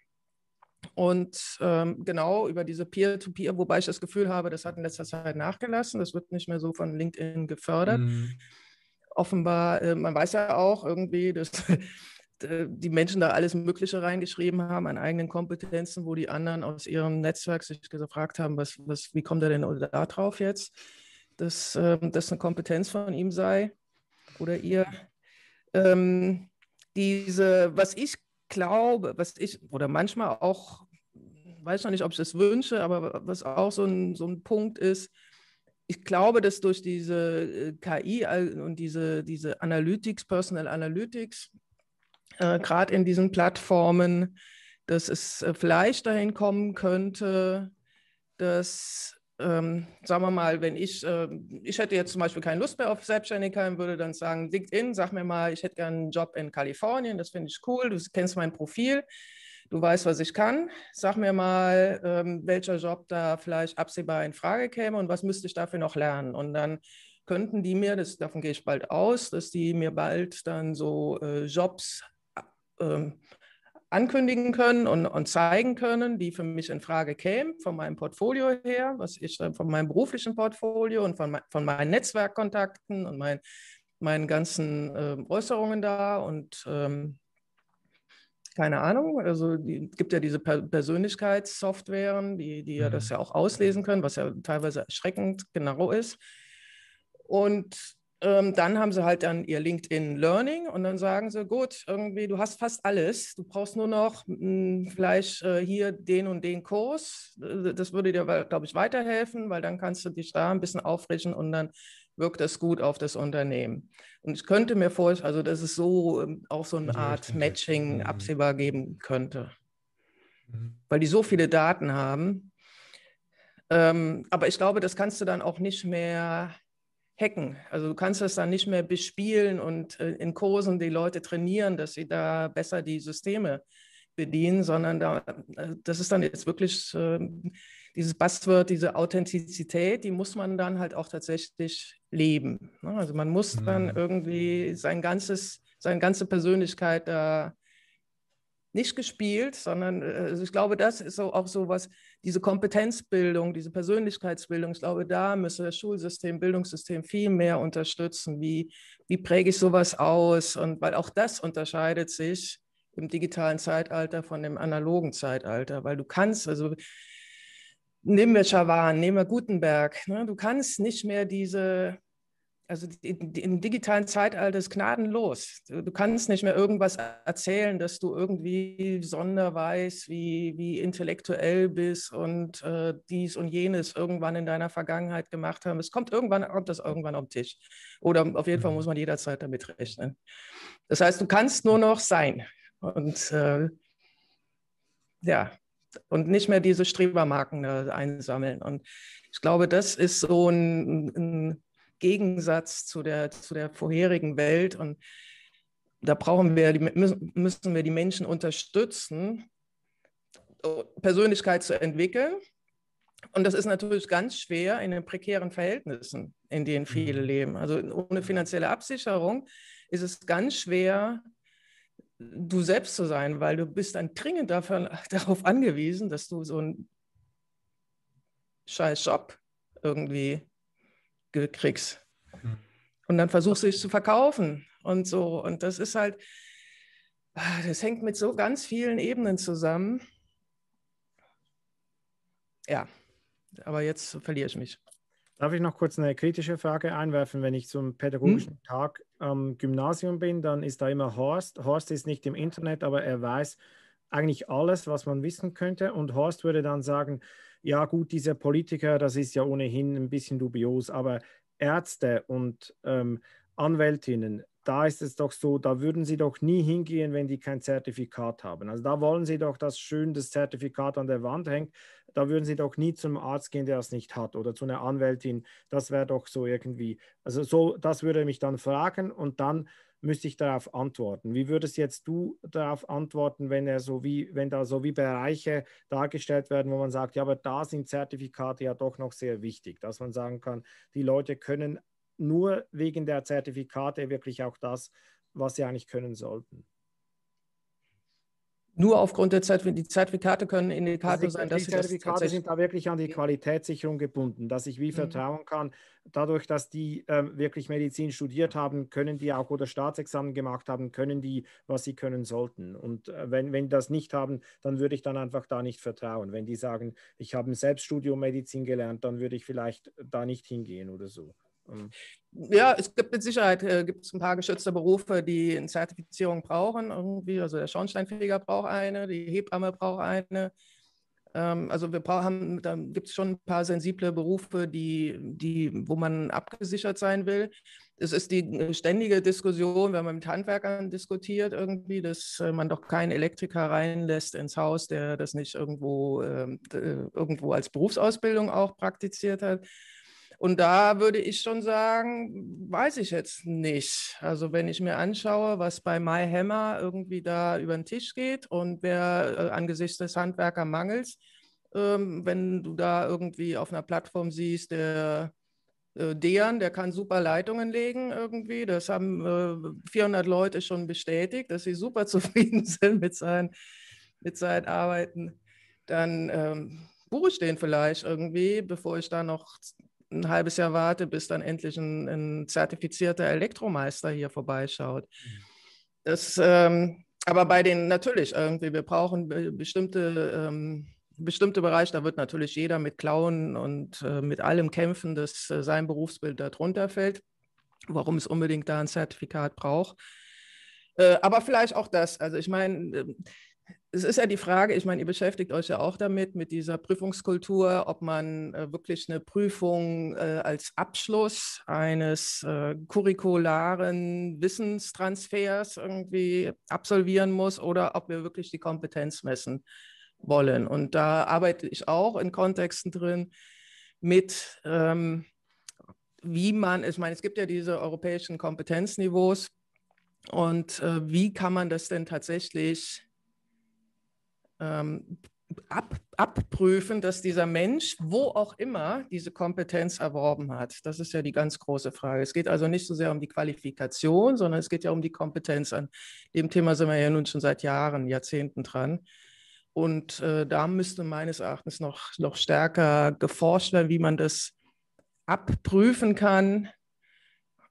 Und ähm, genau über diese Peer-to-Peer, -Peer, wobei ich das Gefühl habe, das hat in letzter Zeit nachgelassen, das wird nicht mehr so von LinkedIn gefördert. Mhm offenbar, äh, man weiß ja auch irgendwie, dass die Menschen da alles Mögliche reingeschrieben haben an eigenen Kompetenzen, wo die anderen aus ihrem Netzwerk sich gefragt haben, was, was, wie kommt er denn da drauf jetzt, dass ähm, das eine Kompetenz von ihm sei oder ihr. Ähm, diese, was ich glaube, was ich, oder manchmal auch, weiß noch nicht, ob ich das wünsche, aber was auch so ein, so ein Punkt ist, ich glaube, dass durch diese äh, KI und diese, diese Analytics, Personal Analytics, äh, gerade in diesen Plattformen, dass es äh, vielleicht dahin kommen könnte, dass, ähm, sagen wir mal, wenn ich, äh, ich hätte jetzt zum Beispiel keine Lust mehr auf Selbstständigkeit würde dann sagen, LinkedIn, sag mir mal, ich hätte gerne einen Job in Kalifornien, das finde ich cool, du kennst mein Profil du weißt, was ich kann. Sag mir mal, ähm, welcher Job da vielleicht absehbar in Frage käme und was müsste ich dafür noch lernen. Und dann könnten die mir, das, davon gehe ich bald aus, dass die mir bald dann so äh, Jobs äh, ankündigen können und, und, zeigen können, die für mich in Frage kämen, von meinem Portfolio her, was ich dann von meinem beruflichen Portfolio und von, von meinen Netzwerkkontakten und mein, meinen ganzen äh, Äußerungen da und ähm, keine Ahnung. Also es gibt ja diese per Persönlichkeitssoftwaren, die, die ja das mhm. ja auch auslesen können, was ja teilweise erschreckend genau ist. Und ähm, dann haben sie halt dann ihr LinkedIn Learning und dann sagen sie, gut, irgendwie, du hast fast alles. Du brauchst nur noch mh, hm, vielleicht äh, hier den und den Kurs. Das würde dir, glaube ich, weiterhelfen, weil dann kannst du dich da ein bisschen aufrichten und dann wirkt das gut auf das Unternehmen. Und ich könnte mir vorstellen, also dass es so ähm, auch so eine Art Matching mhm. absehbar geben könnte, mhm. weil die so viele Daten haben. Ähm, aber ich glaube, das kannst du dann auch nicht mehr hacken. Also du kannst das dann nicht mehr bespielen und äh, in Kursen die Leute trainieren, dass sie da besser die Systeme bedienen, sondern da, äh, das ist dann jetzt wirklich äh, dieses Buzzword, diese Authentizität, die muss man dann halt auch tatsächlich leben. Ne? Also man muss dann mhm. irgendwie sein ganzes, seine ganze Persönlichkeit da nicht gespielt, sondern äh, also ich glaube, das ist so auch so was, diese Kompetenzbildung, diese Persönlichkeitsbildung, ich glaube, da müsste das Schulsystem, Bildungssystem viel mehr unterstützen. Wie, wie präge ich sowas aus? Und weil auch das unterscheidet sich im digitalen Zeitalter von dem analogen Zeitalter, weil du kannst, also nehmen wir Schawan, nehmen wir Gutenberg, ne? du kannst nicht mehr diese, also im digitalen Zeitalter ist gnadenlos. Du, kannst nicht mehr irgendwas erzählen, dass du irgendwie sonder weißt, wie, wie intellektuell bist und äh, dies und jenes irgendwann in deiner Vergangenheit gemacht haben. Es kommt irgendwann, kommt das irgendwann auf den Tisch. Oder auf jeden Fall mhm. muss man jederzeit damit rechnen. Das heißt, du kannst nur noch sein. Und äh, ja, und nicht mehr diese Strebermarken einsammeln. Und ich glaube, das ist so ein, ein Gegensatz zu der, zu der vorherigen Welt. Und da brauchen wir, müssen wir die Menschen unterstützen, Persönlichkeit zu entwickeln. Und das ist natürlich ganz schwer in den prekären Verhältnissen, in denen viele mhm. leben. Also ohne finanzielle Absicherung ist es ganz schwer, du selbst zu sein, weil du bist dann dringend davon, darauf angewiesen, dass du so einen scheiß Job irgendwie kriegst. Hm. Und dann versuchst du dich zu verkaufen und so. Und das ist halt, ah, das hängt mit so ganz vielen Ebenen zusammen. Ja, aber jetzt verliere ich mich. Darf ich noch kurz eine kritische Frage einwerfen? Wenn ich zum pädagogischen hm? Tag am Gymnasium bin, dann ist da immer Horst. Horst ist nicht im Internet, aber er weiß eigentlich alles, was man wissen könnte. Und Horst würde dann sagen, ja gut, diese Politiker, das ist ja ohnehin ein bisschen dubios, aber Ärzte und ähm, Anwältinnen, da ist es doch so, da würden sie doch nie hingehen, wenn die kein Zertifikat haben. Also da wollen sie doch, dass schön das Zertifikat an der Wand hängt. Da würden sie doch nie zum Arzt gehen, der es nicht hat oder zu einer Anwältin. Das wäre doch so irgendwie, also so, das würde mich dann fragen und dann müsste ich darauf antworten. Wie würdest jetzt du darauf antworten, wenn er so wie, wenn da so wie Bereiche dargestellt werden, wo man sagt, ja, aber da sind Zertifikate ja doch noch sehr wichtig, dass man sagen kann, die Leute können nur wegen der Zertifikate wirklich auch das, was sie eigentlich können sollten. Nur aufgrund der Zertifikate, die Zertifikate können Indikator also sein, dass die Zertifikate sind da wirklich an die Qualitätssicherung gebunden, dass ich wie mhm. vertrauen kann. Dadurch, dass die ähm, wirklich Medizin studiert haben, können die auch oder Staatsexamen gemacht haben, können die, was sie können sollten. Und äh, wenn, wenn die das nicht haben, dann würde ich dann einfach da nicht vertrauen. Wenn die sagen, ich habe ein Selbststudium Medizin gelernt, dann würde ich vielleicht da nicht hingehen oder so. Ähm, ja, es gibt mit Sicherheit äh, gibt ein paar geschützte Berufe, die eine Zertifizierung brauchen irgendwie. Also der Schornsteinfeger braucht eine, die Hebamme braucht eine. Ähm, also wir brauchen, da gibt es schon ein paar sensible Berufe, die, die, wo man abgesichert sein will. Es ist die ständige Diskussion, wenn man mit Handwerkern diskutiert, irgendwie, dass äh, man doch keinen Elektriker reinlässt ins Haus, der das nicht irgendwo, ähm, äh, irgendwo als Berufsausbildung auch praktiziert hat. Und da würde ich schon sagen, weiß ich jetzt nicht. Also wenn ich mir anschaue, was bei MyHammer irgendwie da über den Tisch geht und wer äh, angesichts des Handwerkermangels, ähm, wenn du da irgendwie auf einer Plattform siehst, der äh, Dejan, der kann super Leitungen legen irgendwie. Das haben äh, 400 Leute schon bestätigt, dass sie super zufrieden sind mit seinen, mit seinen Arbeiten. Dann ähm, buche ich den vielleicht irgendwie, bevor ich da noch ein halbes Jahr warte, bis dann endlich ein, ein zertifizierter Elektromeister hier vorbeischaut. Mhm. Das, ähm, aber bei den natürlich irgendwie, wir brauchen bestimmte, ähm, bestimmte Bereiche, da wird natürlich jeder mit Klauen und äh, mit allem kämpfen, dass äh, sein Berufsbild darunter fällt, warum es unbedingt da ein Zertifikat braucht. Äh, aber vielleicht auch das. Also ich meine, ähm, es ist ja die Frage, ich meine, ihr beschäftigt euch ja auch damit, mit dieser Prüfungskultur, ob man äh, wirklich eine Prüfung äh, als Abschluss eines äh, curricularen Wissenstransfers irgendwie absolvieren muss oder ob wir wirklich die Kompetenz messen wollen. Und da arbeite ich auch in Kontexten drin mit, ähm, wie man, ich meine, es gibt ja diese europäischen Kompetenzniveaus und äh, wie kann man das denn tatsächlich ähm, ab, abprüfen, dass dieser Mensch, wo auch immer, diese Kompetenz erworben hat. Das ist ja die ganz große Frage. Es geht also nicht so sehr um die Qualifikation, sondern es geht ja um die Kompetenz. An dem Thema sind wir ja nun schon seit Jahren, Jahrzehnten dran. Und äh, da müsste meines Erachtens noch, noch stärker geforscht werden, wie man das abprüfen kann.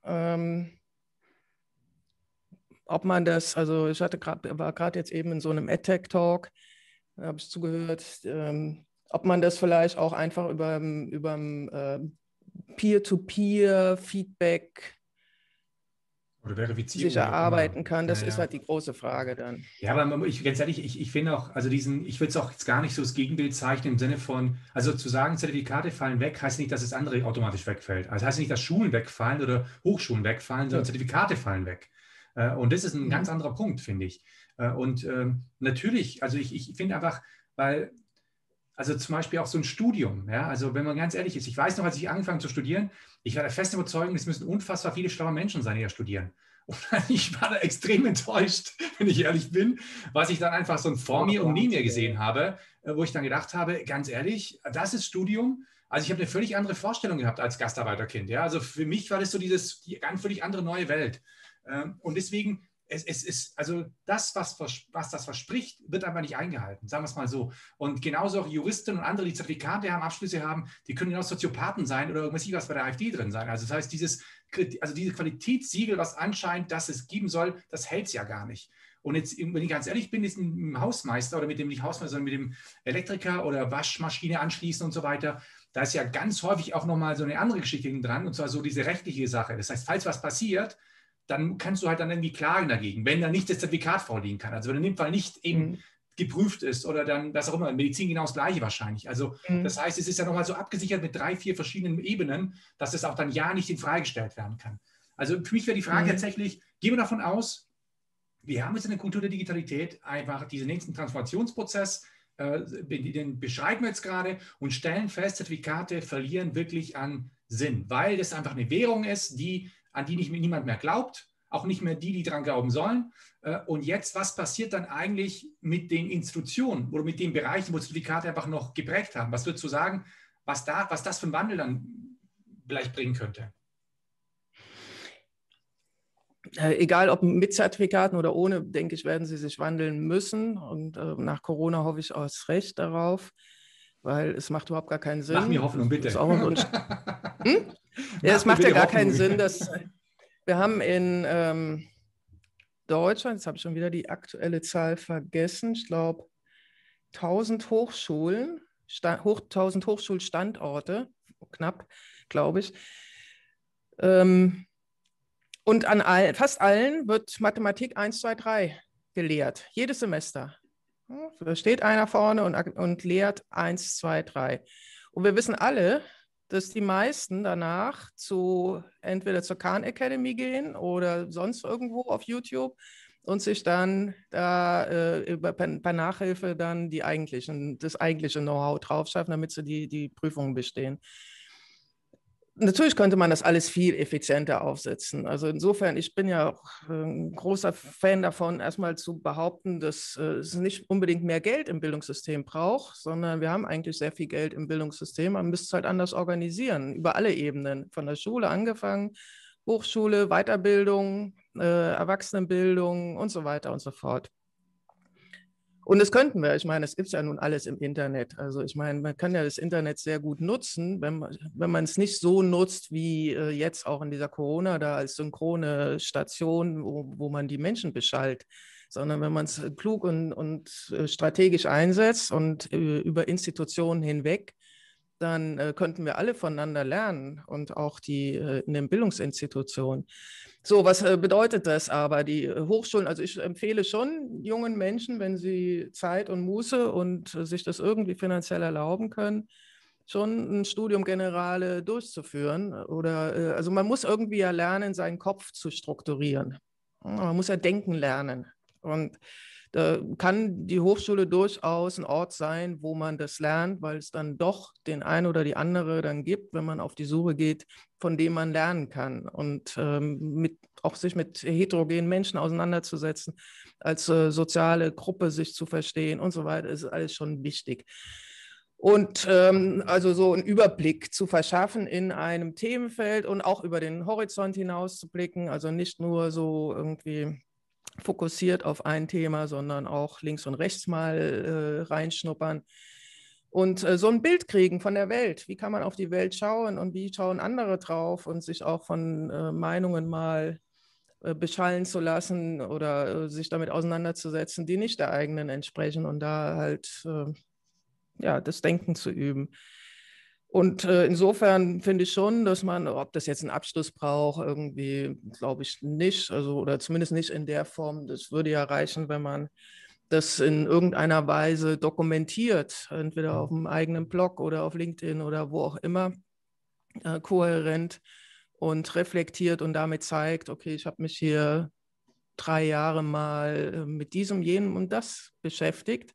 Ähm, ob man das, also ich hatte grad, war gerade jetzt eben in so einem EdTech-Talk, habe ich zugehört, ähm, ob man das vielleicht auch einfach über, über äh, Peer-to-Peer-Feedback oder Verifizierung sich erarbeiten kann. Das ja, ist halt die große Frage dann. Ja, aber ich, ganz ehrlich, ich, ich finde auch, also diesen, ich würde es auch jetzt gar nicht so das Gegenbild zeichnen im Sinne von, also zu sagen, Zertifikate fallen weg, heißt nicht, dass das andere automatisch wegfällt. Also heißt nicht, dass Schulen wegfallen oder Hochschulen wegfallen, sondern ja. Zertifikate fallen weg. Äh, und das ist ein mhm. ganz anderer Punkt, finde ich. Äh, und ähm, natürlich, also ich, ich finde einfach, weil, also zum Beispiel auch so ein Studium, ja, also wenn man ganz ehrlich ist, ich weiß noch, als ich angefangen zu studieren, ich war der festen Überzeugung, es müssen unfassbar viele schlaue Menschen sein, die ja studieren. Und ich war da extrem enttäuscht, wenn ich ehrlich bin, was ich dann einfach so vor mir und neben mir gesehen habe, äh, wo ich dann gedacht habe, ganz ehrlich, das ist Studium. Also ich habe eine völlig andere Vorstellung gehabt als Gastarbeiterkind. Ja? Also für mich war das so dieses, die ganz völlig andere neue Welt. Ähm, und deswegen es, es ist, also das, was, was das verspricht, wird einfach nicht eingehalten, sagen wir es mal so. Und genauso auch Juristen und andere, die Zertifikate haben, Abschlüsse haben, die können auch Soziopathen sein oder irgendwas was bei der AfD drin sein. Also das heißt, dieses, also diese Qualitätssiegel, was anscheinend, dass es geben soll, das hält es ja gar nicht. Und jetzt, wenn ich ganz ehrlich bin, ist ein Hausmeister oder mit dem nicht Hausmeister, sondern mit dem Elektriker oder Waschmaschine anschließen und so weiter, da ist ja ganz häufig auch nochmal so eine andere Geschichte dran, und zwar so diese rechtliche Sache. Das heißt, falls was passiert, dann kannst du halt dann irgendwie klagen dagegen, wenn da nicht das Zertifikat vorliegen kann. Also wenn in dem Fall nicht eben mhm. geprüft ist oder dann, was auch immer, Medizin genau das gleiche wahrscheinlich. Also mhm. das heißt, es ist ja nochmal so abgesichert mit drei, vier verschiedenen Ebenen, dass es auch dann ja nicht in Frage gestellt werden kann. Also für mich wäre die Frage mhm. tatsächlich, gehen wir davon aus, wir haben jetzt in der Kultur der Digitalität einfach diesen nächsten Transformationsprozess, äh, den beschreiben wir jetzt gerade und stellen fest, Zertifikate verlieren wirklich an Sinn, weil das einfach eine Währung ist, die, an die nicht, niemand mehr glaubt, auch nicht mehr die, die daran glauben sollen. Äh, und jetzt, was passiert dann eigentlich mit den Institutionen oder mit den Bereichen, wo Zertifikate einfach noch geprägt haben? Was würdest du sagen, was, da, was das für einen Wandel dann vielleicht bringen könnte? Äh, egal ob mit Zertifikaten oder ohne, denke ich, werden sie sich wandeln müssen. Und äh, nach Corona hoffe ich aus Recht darauf, weil es macht überhaupt gar keinen Sinn. Mach mir Hoffnung, bitte. hm? Ja, es macht ja gar Hoffnung. keinen Sinn, dass wir haben in ähm, Deutschland, jetzt habe ich schon wieder die aktuelle Zahl vergessen, ich glaube 1000 Hochschulen, hoch, 1000 Hochschulstandorte, knapp, glaube ich. Ähm, und an all, fast allen wird Mathematik 1, 2, 3 gelehrt, jedes Semester. Da steht einer vorne und, und lehrt 1, 2, 3. Und wir wissen alle, dass die meisten danach zu entweder zur Khan Academy gehen oder sonst irgendwo auf YouTube und sich dann da äh, über, per Nachhilfe dann die eigentlichen, das eigentliche Know-how draufschaffen, damit sie die, die Prüfungen bestehen natürlich könnte man das alles viel effizienter aufsetzen. Also insofern, ich bin ja auch ein großer Fan davon, erstmal zu behaupten, dass äh, es nicht unbedingt mehr Geld im Bildungssystem braucht, sondern wir haben eigentlich sehr viel Geld im Bildungssystem. Man müsste es halt anders organisieren, über alle Ebenen, von der Schule angefangen, Hochschule, Weiterbildung, äh, Erwachsenenbildung und so weiter und so fort. Und das könnten wir. Ich meine, es gibt ja nun alles im Internet. Also ich meine, man kann ja das Internet sehr gut nutzen, wenn man, wenn man es nicht so nutzt wie äh, jetzt auch in dieser Corona, da als synchrone Station, wo, wo man die Menschen beschallt, sondern wenn man es klug und, und äh, strategisch einsetzt und äh, über Institutionen hinweg, dann äh, könnten wir alle voneinander lernen und auch die äh, in den Bildungsinstitutionen. So, was äh, bedeutet das aber? Die äh, Hochschulen, also ich empfehle schon jungen Menschen, wenn sie Zeit und Muße und äh, sich das irgendwie finanziell erlauben können, schon ein Studium Generale durchzuführen. Oder also man muss irgendwie ja lernen, seinen Kopf zu strukturieren. Man muss ja denken lernen. Und da kann die Hochschule durchaus ein Ort sein, wo man das lernt, weil es dann doch den einen oder die andere dann gibt, wenn man auf die Suche geht, von dem man lernen kann und ähm, mit, auch sich mit heterogenen Menschen auseinanderzusetzen, als äh, soziale Gruppe sich zu verstehen und so weiter, ist alles schon wichtig. Und ähm, also so einen Überblick zu verschaffen in einem Themenfeld und auch über den Horizont hinaus zu blicken, also nicht nur so irgendwie fokussiert auf ein Thema, sondern auch links und rechts mal äh, reinschnuppern und äh, so ein Bild kriegen von der Welt. Wie kann man auf die Welt schauen und wie schauen andere drauf und sich auch von äh, Meinungen mal äh, beschallen zu lassen oder äh, sich damit auseinanderzusetzen, die nicht der eigenen entsprechen und da halt äh, ja, das Denken zu üben. Und äh, insofern finde ich schon, dass man, ob das jetzt einen Abschluss braucht, irgendwie glaube ich nicht, also oder zumindest nicht in der Form. Das würde ja reichen, wenn man das in irgendeiner Weise dokumentiert, entweder auf dem eigenen Blog oder auf LinkedIn oder wo auch immer, äh, kohärent und reflektiert und damit zeigt, okay, ich habe mich hier drei Jahre mal äh, mit diesem, jenem und das beschäftigt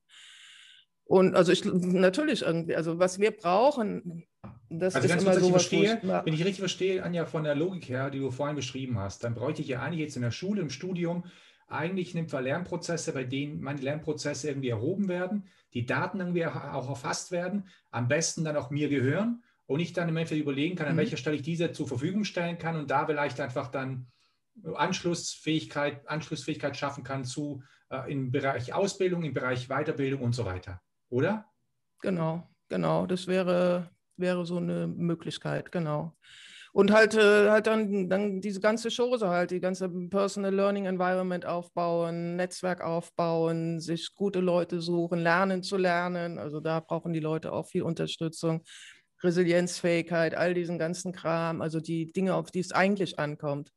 und also ich natürlich irgendwie, also was wir brauchen, das also ist immer so was, verstehe, ich, Wenn ich richtig verstehe, Anja, von der Logik her, die du vorhin beschrieben hast, dann bräuchte ich ja eigentlich jetzt in der Schule, im Studium, eigentlich nimmt man Lernprozesse, bei denen meine Lernprozesse irgendwie erhoben werden, die Daten irgendwie auch erfasst werden, am besten dann auch mir gehören und ich dann im Endeffekt überlegen kann, an mhm. welcher Stelle ich diese zur Verfügung stellen kann und da vielleicht einfach dann Anschlussfähigkeit, Anschlussfähigkeit schaffen kann zu äh, im Bereich Ausbildung, im Bereich Weiterbildung und so weiter oder? Genau, genau. Das wäre, wäre so eine Möglichkeit, genau. Und halt, äh, halt dann, dann diese ganze Chose halt, die ganze Personal Learning Environment aufbauen, Netzwerk aufbauen, sich gute Leute suchen, lernen zu lernen. Also da brauchen die Leute auch viel Unterstützung, Resilienzfähigkeit, all diesen ganzen Kram, also die Dinge, auf die es eigentlich ankommt.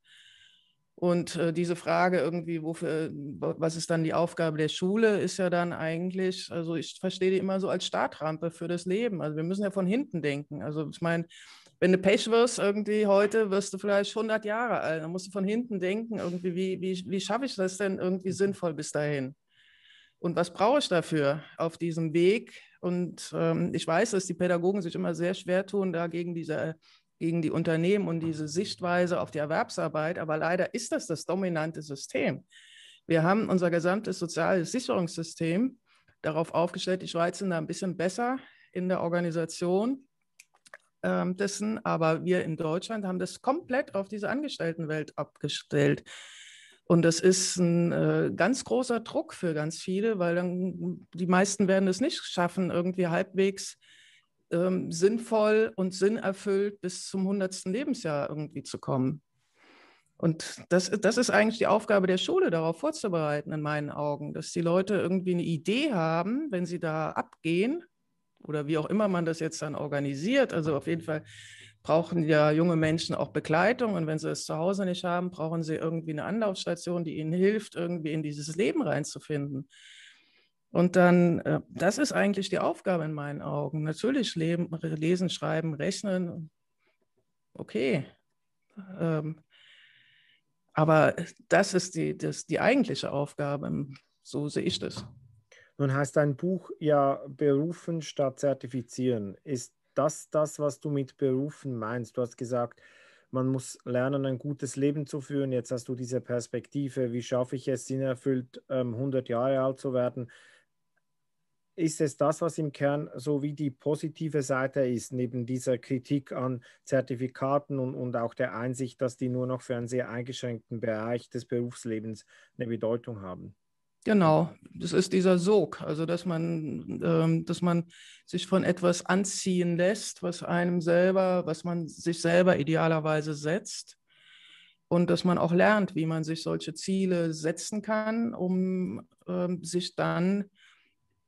Und äh, diese Frage irgendwie, wofür, was ist dann die Aufgabe der Schule, ist ja dann eigentlich, also ich verstehe die immer so als Startrampe für das Leben. Also wir müssen ja von hinten denken. Also ich meine, wenn du Pech wirst, irgendwie heute wirst du vielleicht 100 Jahre alt, dann musst du von hinten denken, irgendwie, wie, wie, wie schaffe ich das denn irgendwie sinnvoll bis dahin? Und was brauche ich dafür auf diesem Weg? Und ähm, ich weiß, dass die Pädagogen sich immer sehr schwer tun, da gegen diese gegen die Unternehmen und diese Sichtweise auf die Erwerbsarbeit. Aber leider ist das das dominante System. Wir haben unser gesamtes soziales Sicherungssystem darauf aufgestellt. Die Schweiz sind da ein bisschen besser in der Organisation äh, dessen, aber wir in Deutschland haben das komplett auf diese Angestelltenwelt abgestellt. Und das ist ein äh, ganz großer Druck für ganz viele, weil dann die meisten werden es nicht schaffen, irgendwie halbwegs ähm, sinnvoll und sinnerfüllt bis zum 100. Lebensjahr irgendwie zu kommen. Und das, das ist eigentlich die Aufgabe der Schule, darauf vorzubereiten, in meinen Augen, dass die Leute irgendwie eine Idee haben, wenn sie da abgehen oder wie auch immer man das jetzt dann organisiert. Also auf jeden Fall brauchen ja junge Menschen auch Begleitung und wenn sie es zu Hause nicht haben, brauchen sie irgendwie eine Anlaufstation, die ihnen hilft, irgendwie in dieses Leben reinzufinden. Und dann, äh, das ist eigentlich die Aufgabe in meinen Augen. Natürlich leben, lesen, schreiben, rechnen. Okay. Ähm, aber das ist die, das, die eigentliche Aufgabe. So sehe ich das. Nun heißt dein Buch ja Berufen statt Zertifizieren. Ist das das, was du mit Berufen meinst? Du hast gesagt, man muss lernen, ein gutes Leben zu führen. Jetzt hast du diese Perspektive, wie schaffe ich es, sinnerfüllt, 100 ähm, Jahre alt zu werden ist es das, was im Kern so wie die positive Seite ist, neben dieser Kritik an Zertifikaten und, und auch der Einsicht, dass die nur noch für einen sehr eingeschränkten Bereich des Berufslebens eine Bedeutung haben? Genau, das ist dieser Sog, also dass man, ähm, dass man sich von etwas anziehen lässt, was einem selber, was man sich selber idealerweise setzt und dass man auch lernt, wie man sich solche Ziele setzen kann, um ähm, sich dann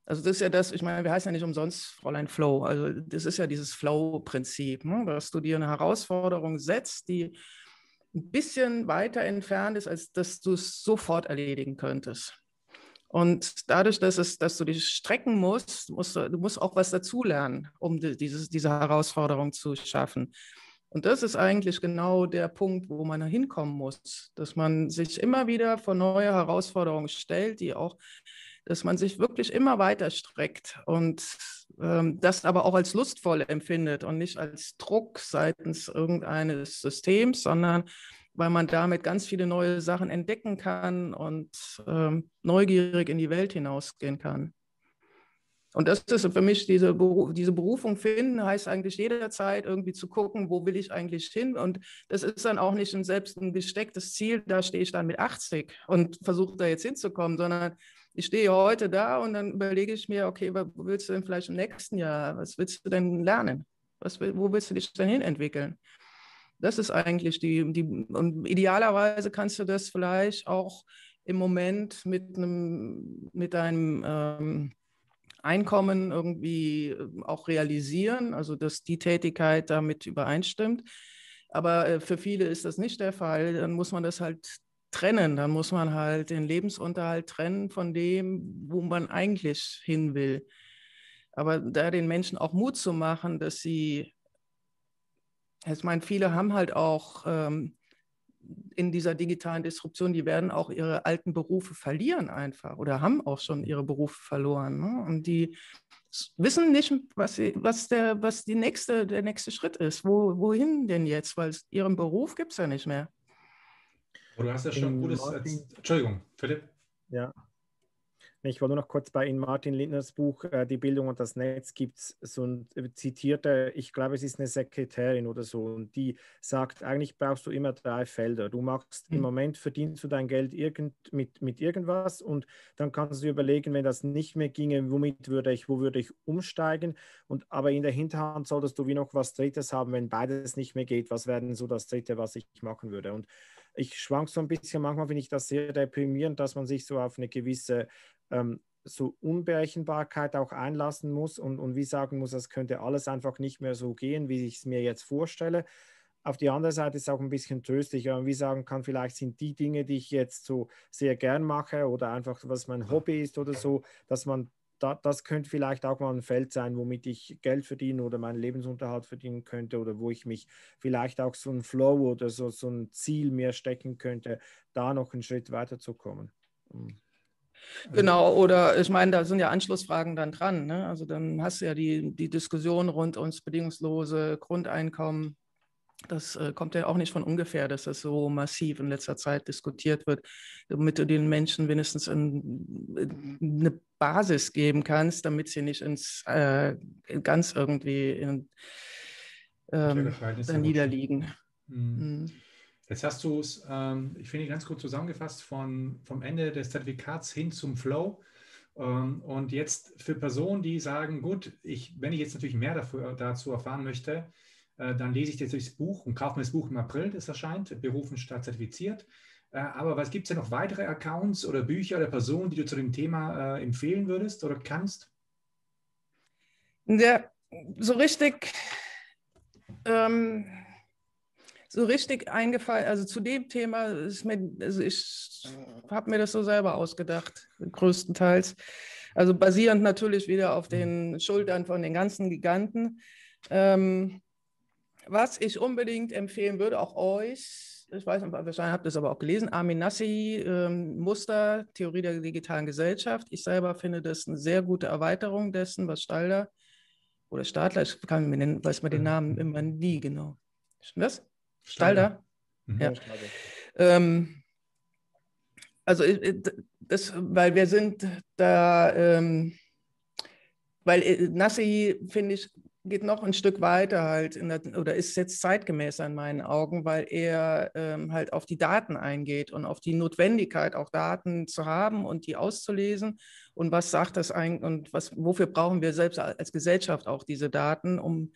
also das ist ja das, ich meine, wir heißen ja nicht umsonst Fräulein Flow. Also das ist ja dieses Flow-Prinzip, ne? dass du dir eine Herausforderung setzt, die ein bisschen weiter entfernt ist, als dass du es sofort erledigen könntest. Und dadurch, dass, es, dass du dich strecken musst, musst du, du musst auch was dazulernen, um die, dieses, diese Herausforderung zu schaffen. Und das ist eigentlich genau der Punkt, wo man hinkommen muss, dass man sich immer wieder vor neue Herausforderungen stellt, die auch dass man sich wirklich immer weiter streckt und ähm, das aber auch als lustvoll empfindet und nicht als Druck seitens irgendeines Systems, sondern weil man damit ganz viele neue Sachen entdecken kann und ähm, neugierig in die Welt hinausgehen kann. Und das ist für mich diese, diese Berufung finden, heißt eigentlich jederzeit irgendwie zu gucken, wo will ich eigentlich hin. Und das ist dann auch nicht ein selbst ein gestecktes Ziel, da stehe ich dann mit 80 und versuche da jetzt hinzukommen, sondern ich stehe heute da und dann überlege ich mir, okay, wo willst du denn vielleicht im nächsten Jahr, was willst du denn lernen? Was, wo willst du dich denn hin entwickeln? Das ist eigentlich die, die, und idealerweise kannst du das vielleicht auch im Moment mit einem, mit einem ähm, Einkommen irgendwie äh, auch realisieren, also dass die Tätigkeit damit übereinstimmt. Aber äh, für viele ist das nicht der Fall. Dann muss man das halt trennen. Dann muss man halt den Lebensunterhalt trennen von dem, wo man eigentlich hin will. Aber da den Menschen auch Mut zu machen, dass sie, ich meine, viele haben halt auch ähm, in dieser digitalen Disruption, die werden auch ihre alten Berufe verlieren einfach oder haben auch schon ihre Berufe verloren. Ne? Und die wissen nicht, was, sie, was, der, was die nächste, der nächste Schritt ist. Wo, wohin denn jetzt? Weil ihren Beruf gibt es ja nicht mehr. Du hast ja schon gutes. Martin, Entschuldigung, Philipp. Ja. Ich wollte nur noch kurz bei in Martin Lindners Buch äh, Die Bildung und das Netz gibt es so ein äh, zitierte, ich glaube, es ist eine Sekretärin oder so, und die sagt, eigentlich brauchst du immer drei Felder. Du machst mhm. im Moment verdienst du dein Geld irgend, mit, mit irgendwas und dann kannst du überlegen, wenn das nicht mehr ginge, womit würde ich, wo würde ich umsteigen? Und aber in der Hinterhand solltest du wie noch was Drittes haben, wenn beides nicht mehr geht. Was wäre denn so das Dritte, was ich machen würde? Und ich schwank so ein bisschen, manchmal finde ich das sehr deprimierend, dass man sich so auf eine gewisse ähm, so Unberechenbarkeit auch einlassen muss und, und wie sagen muss, das könnte alles einfach nicht mehr so gehen, wie ich es mir jetzt vorstelle. auf die andere Seite ist es auch ein bisschen tröstlich, wenn man wie sagen kann, vielleicht sind die Dinge, die ich jetzt so sehr gern mache oder einfach was mein Hobby ist oder so, dass man da, das könnte vielleicht auch mal ein Feld sein, womit ich Geld verdienen oder meinen Lebensunterhalt verdienen könnte oder wo ich mich vielleicht auch so ein Flow oder so, so ein Ziel mehr stecken könnte, da noch einen Schritt weiterzukommen. Mhm. Genau, oder ich meine, da sind ja Anschlussfragen dann dran. Ne? Also dann hast du ja die, die Diskussion rund ums bedingungslose Grundeinkommen. Das äh, kommt ja auch nicht von ungefähr, dass das so massiv in letzter Zeit diskutiert wird, damit du den Menschen wenigstens ein, eine Basis geben kannst, damit sie nicht ins äh, ganz irgendwie in, ähm, niederliegen. Mhm. Mhm. Jetzt hast du es, ähm, ich finde, ganz gut zusammengefasst, von, vom Ende des Zertifikats hin zum Flow. Ähm, und jetzt für Personen, die sagen, gut, ich, wenn ich jetzt natürlich mehr dafür, dazu erfahren möchte, dann lese ich jetzt das Buch und kaufe mir das Buch im April, das erscheint, Berufen statt zertifiziert. Äh, aber was gibt es denn noch weitere Accounts oder Bücher oder Personen, die du zu dem Thema äh, empfehlen würdest oder kannst? Ja, so richtig ähm, so richtig eingefallen, also zu dem Thema ist mir, also ich habe mir das so selber ausgedacht, größtenteils. Also basierend natürlich wieder auf den Schultern von den ganzen Giganten. Ähm, was ich unbedingt empfehlen würde, auch euch, ich weiß nicht, wahrscheinlich habt ihr es aber auch gelesen, Armin Nassi, ähm, Muster, Theorie der digitalen Gesellschaft. Ich selber finde das eine sehr gute Erweiterung dessen, was Stalder oder Stadler, ich kann mir den, weiß mir den Namen immer nie genau. Das? Stalder? Mhm. Ja. Ähm, also das, weil wir sind da, ähm, weil äh, Nassi, finde ich, geht noch ein Stück weiter halt der, oder ist jetzt zeitgemäßer in meinen Augen, weil er ähm, halt auf die Daten eingeht und auf die Notwendigkeit, auch Daten zu haben und die auszulesen. Und was sagt das eigentlich und was, wofür brauchen wir selbst als Gesellschaft auch diese Daten, um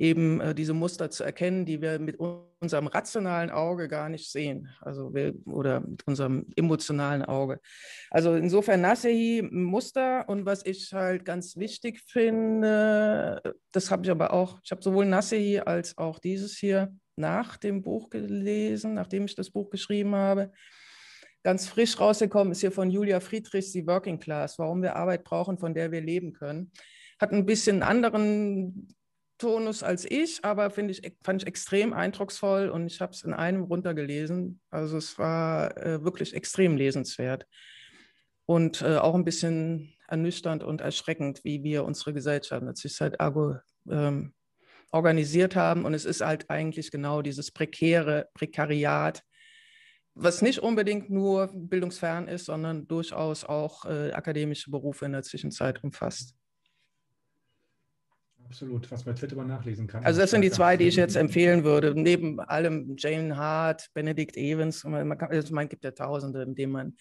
eben äh, diese Muster zu erkennen, die wir mit unserem rationalen Auge gar nicht sehen, also wir, oder mit unserem emotionalen Auge. Also insofern Nasehi Muster und was ich halt ganz wichtig finde, das habe ich aber auch, ich habe sowohl Nasehi als auch dieses hier nach dem Buch gelesen, nachdem ich das Buch geschrieben habe. Ganz frisch rausgekommen ist hier von Julia Friedrichs die Working Class, warum wir Arbeit brauchen, von der wir leben können. Hat ein bisschen anderen Tonus als ich, aber finde ich, fand ich extrem eindrucksvoll und ich habe es in einem runtergelesen. Also es war äh, wirklich extrem lesenswert und äh, auch ein bisschen ernüchternd und erschreckend, wie wir unsere Gesellschaft natürlich Argo ähm, organisiert haben. Und es ist halt eigentlich genau dieses prekäre Prekariat, was nicht unbedingt nur bildungsfern ist, sondern durchaus auch äh, akademische Berufe in der Zwischenzeit umfasst. Absolut, was man Twitter mal nachlesen kann. Also das sind die zwei, die ich jetzt empfehlen würde. Neben allem Jane Hart, Benedict Evans, man kann, also man gibt ja Tausende, in denen man,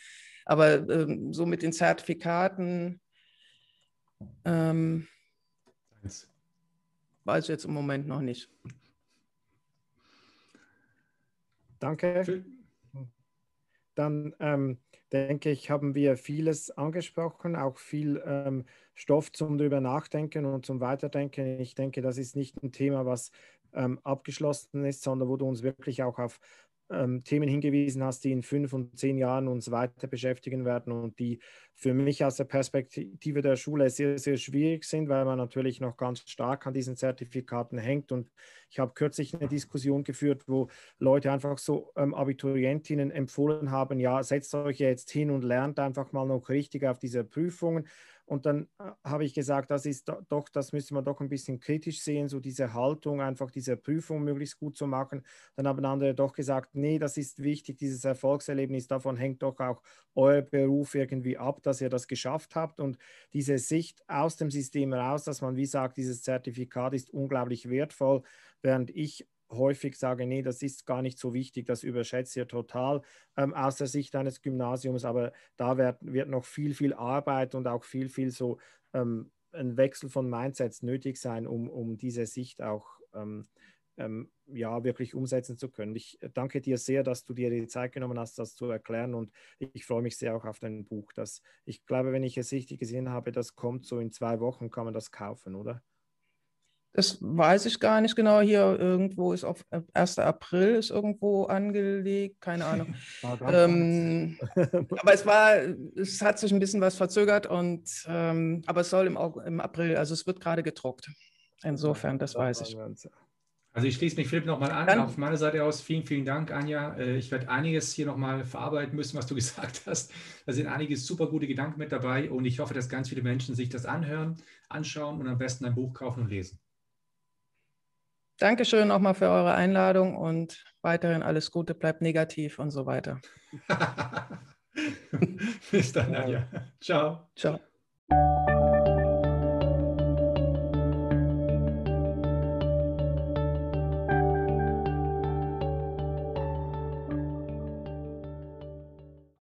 aber ähm, so mit den Zertifikaten ähm, weiß ich jetzt im Moment noch nicht. Danke. Dann ähm, denke ich, haben wir vieles angesprochen, auch viel ähm, Stoff zum drüber nachdenken und zum Weiterdenken. Ich denke, das ist nicht ein Thema, was ähm, abgeschlossen ist, sondern wo du uns wirklich auch auf ähm, Themen hingewiesen hast, die in fünf und zehn Jahren uns weiter beschäftigen werden und die für mich aus der Perspektive der Schule sehr, sehr schwierig sind, weil man natürlich noch ganz stark an diesen Zertifikaten hängt. Und ich habe kürzlich eine Diskussion geführt, wo Leute einfach so ähm, Abiturientinnen empfohlen haben, ja, setzt euch jetzt hin und lernt einfach mal noch richtig auf diese Prüfungen. Und dann äh, habe ich gesagt, das ist doch, das müsste man doch ein bisschen kritisch sehen, so diese Haltung, einfach diese Prüfung möglichst gut zu machen. Dann haben andere doch gesagt, nee, das ist wichtig, dieses Erfolgserlebnis, davon hängt doch auch euer Beruf irgendwie ab, dass ihr das geschafft habt. Und diese Sicht aus dem System heraus, dass man wie sagt, dieses Zertifikat ist unglaublich wertvoll, während ich häufig sage, nee, das ist gar nicht so wichtig, das überschätzt ihr total ähm, aus der Sicht eines Gymnasiums, aber da wird, wird noch viel, viel Arbeit und auch viel, viel so ähm, ein Wechsel von Mindsets nötig sein, um, um diese Sicht auch ähm, ähm ja, wirklich umsetzen zu können. Ich danke dir sehr, dass du dir die Zeit genommen hast, das zu erklären und ich freue mich sehr auch auf dein Buch. Das, ich glaube, wenn ich es richtig gesehen habe, das kommt so in zwei Wochen, kann man das kaufen, oder? Das weiß ich gar nicht genau. Hier irgendwo ist auf 1. Äh, April ist irgendwo angelegt, keine Ahnung. ähm, aber es war, es hat sich ein bisschen was verzögert und ähm, aber es soll im, im April, also es wird gerade gedruckt. Insofern, das weiß ich. Also ich schließe mich Philipp nochmal an. Dann, Auf meiner Seite aus vielen, vielen Dank, Anja. Äh, ich werde einiges hier nochmal verarbeiten müssen, was du gesagt hast. Da sind einige super gute Gedanken mit dabei und ich hoffe, dass ganz viele Menschen sich das anhören, anschauen und am besten ein Buch kaufen und lesen. Dankeschön nochmal für eure Einladung und weiterhin alles Gute, bleibt negativ und so weiter. Bis dann, Anja. Ciao. Ciao.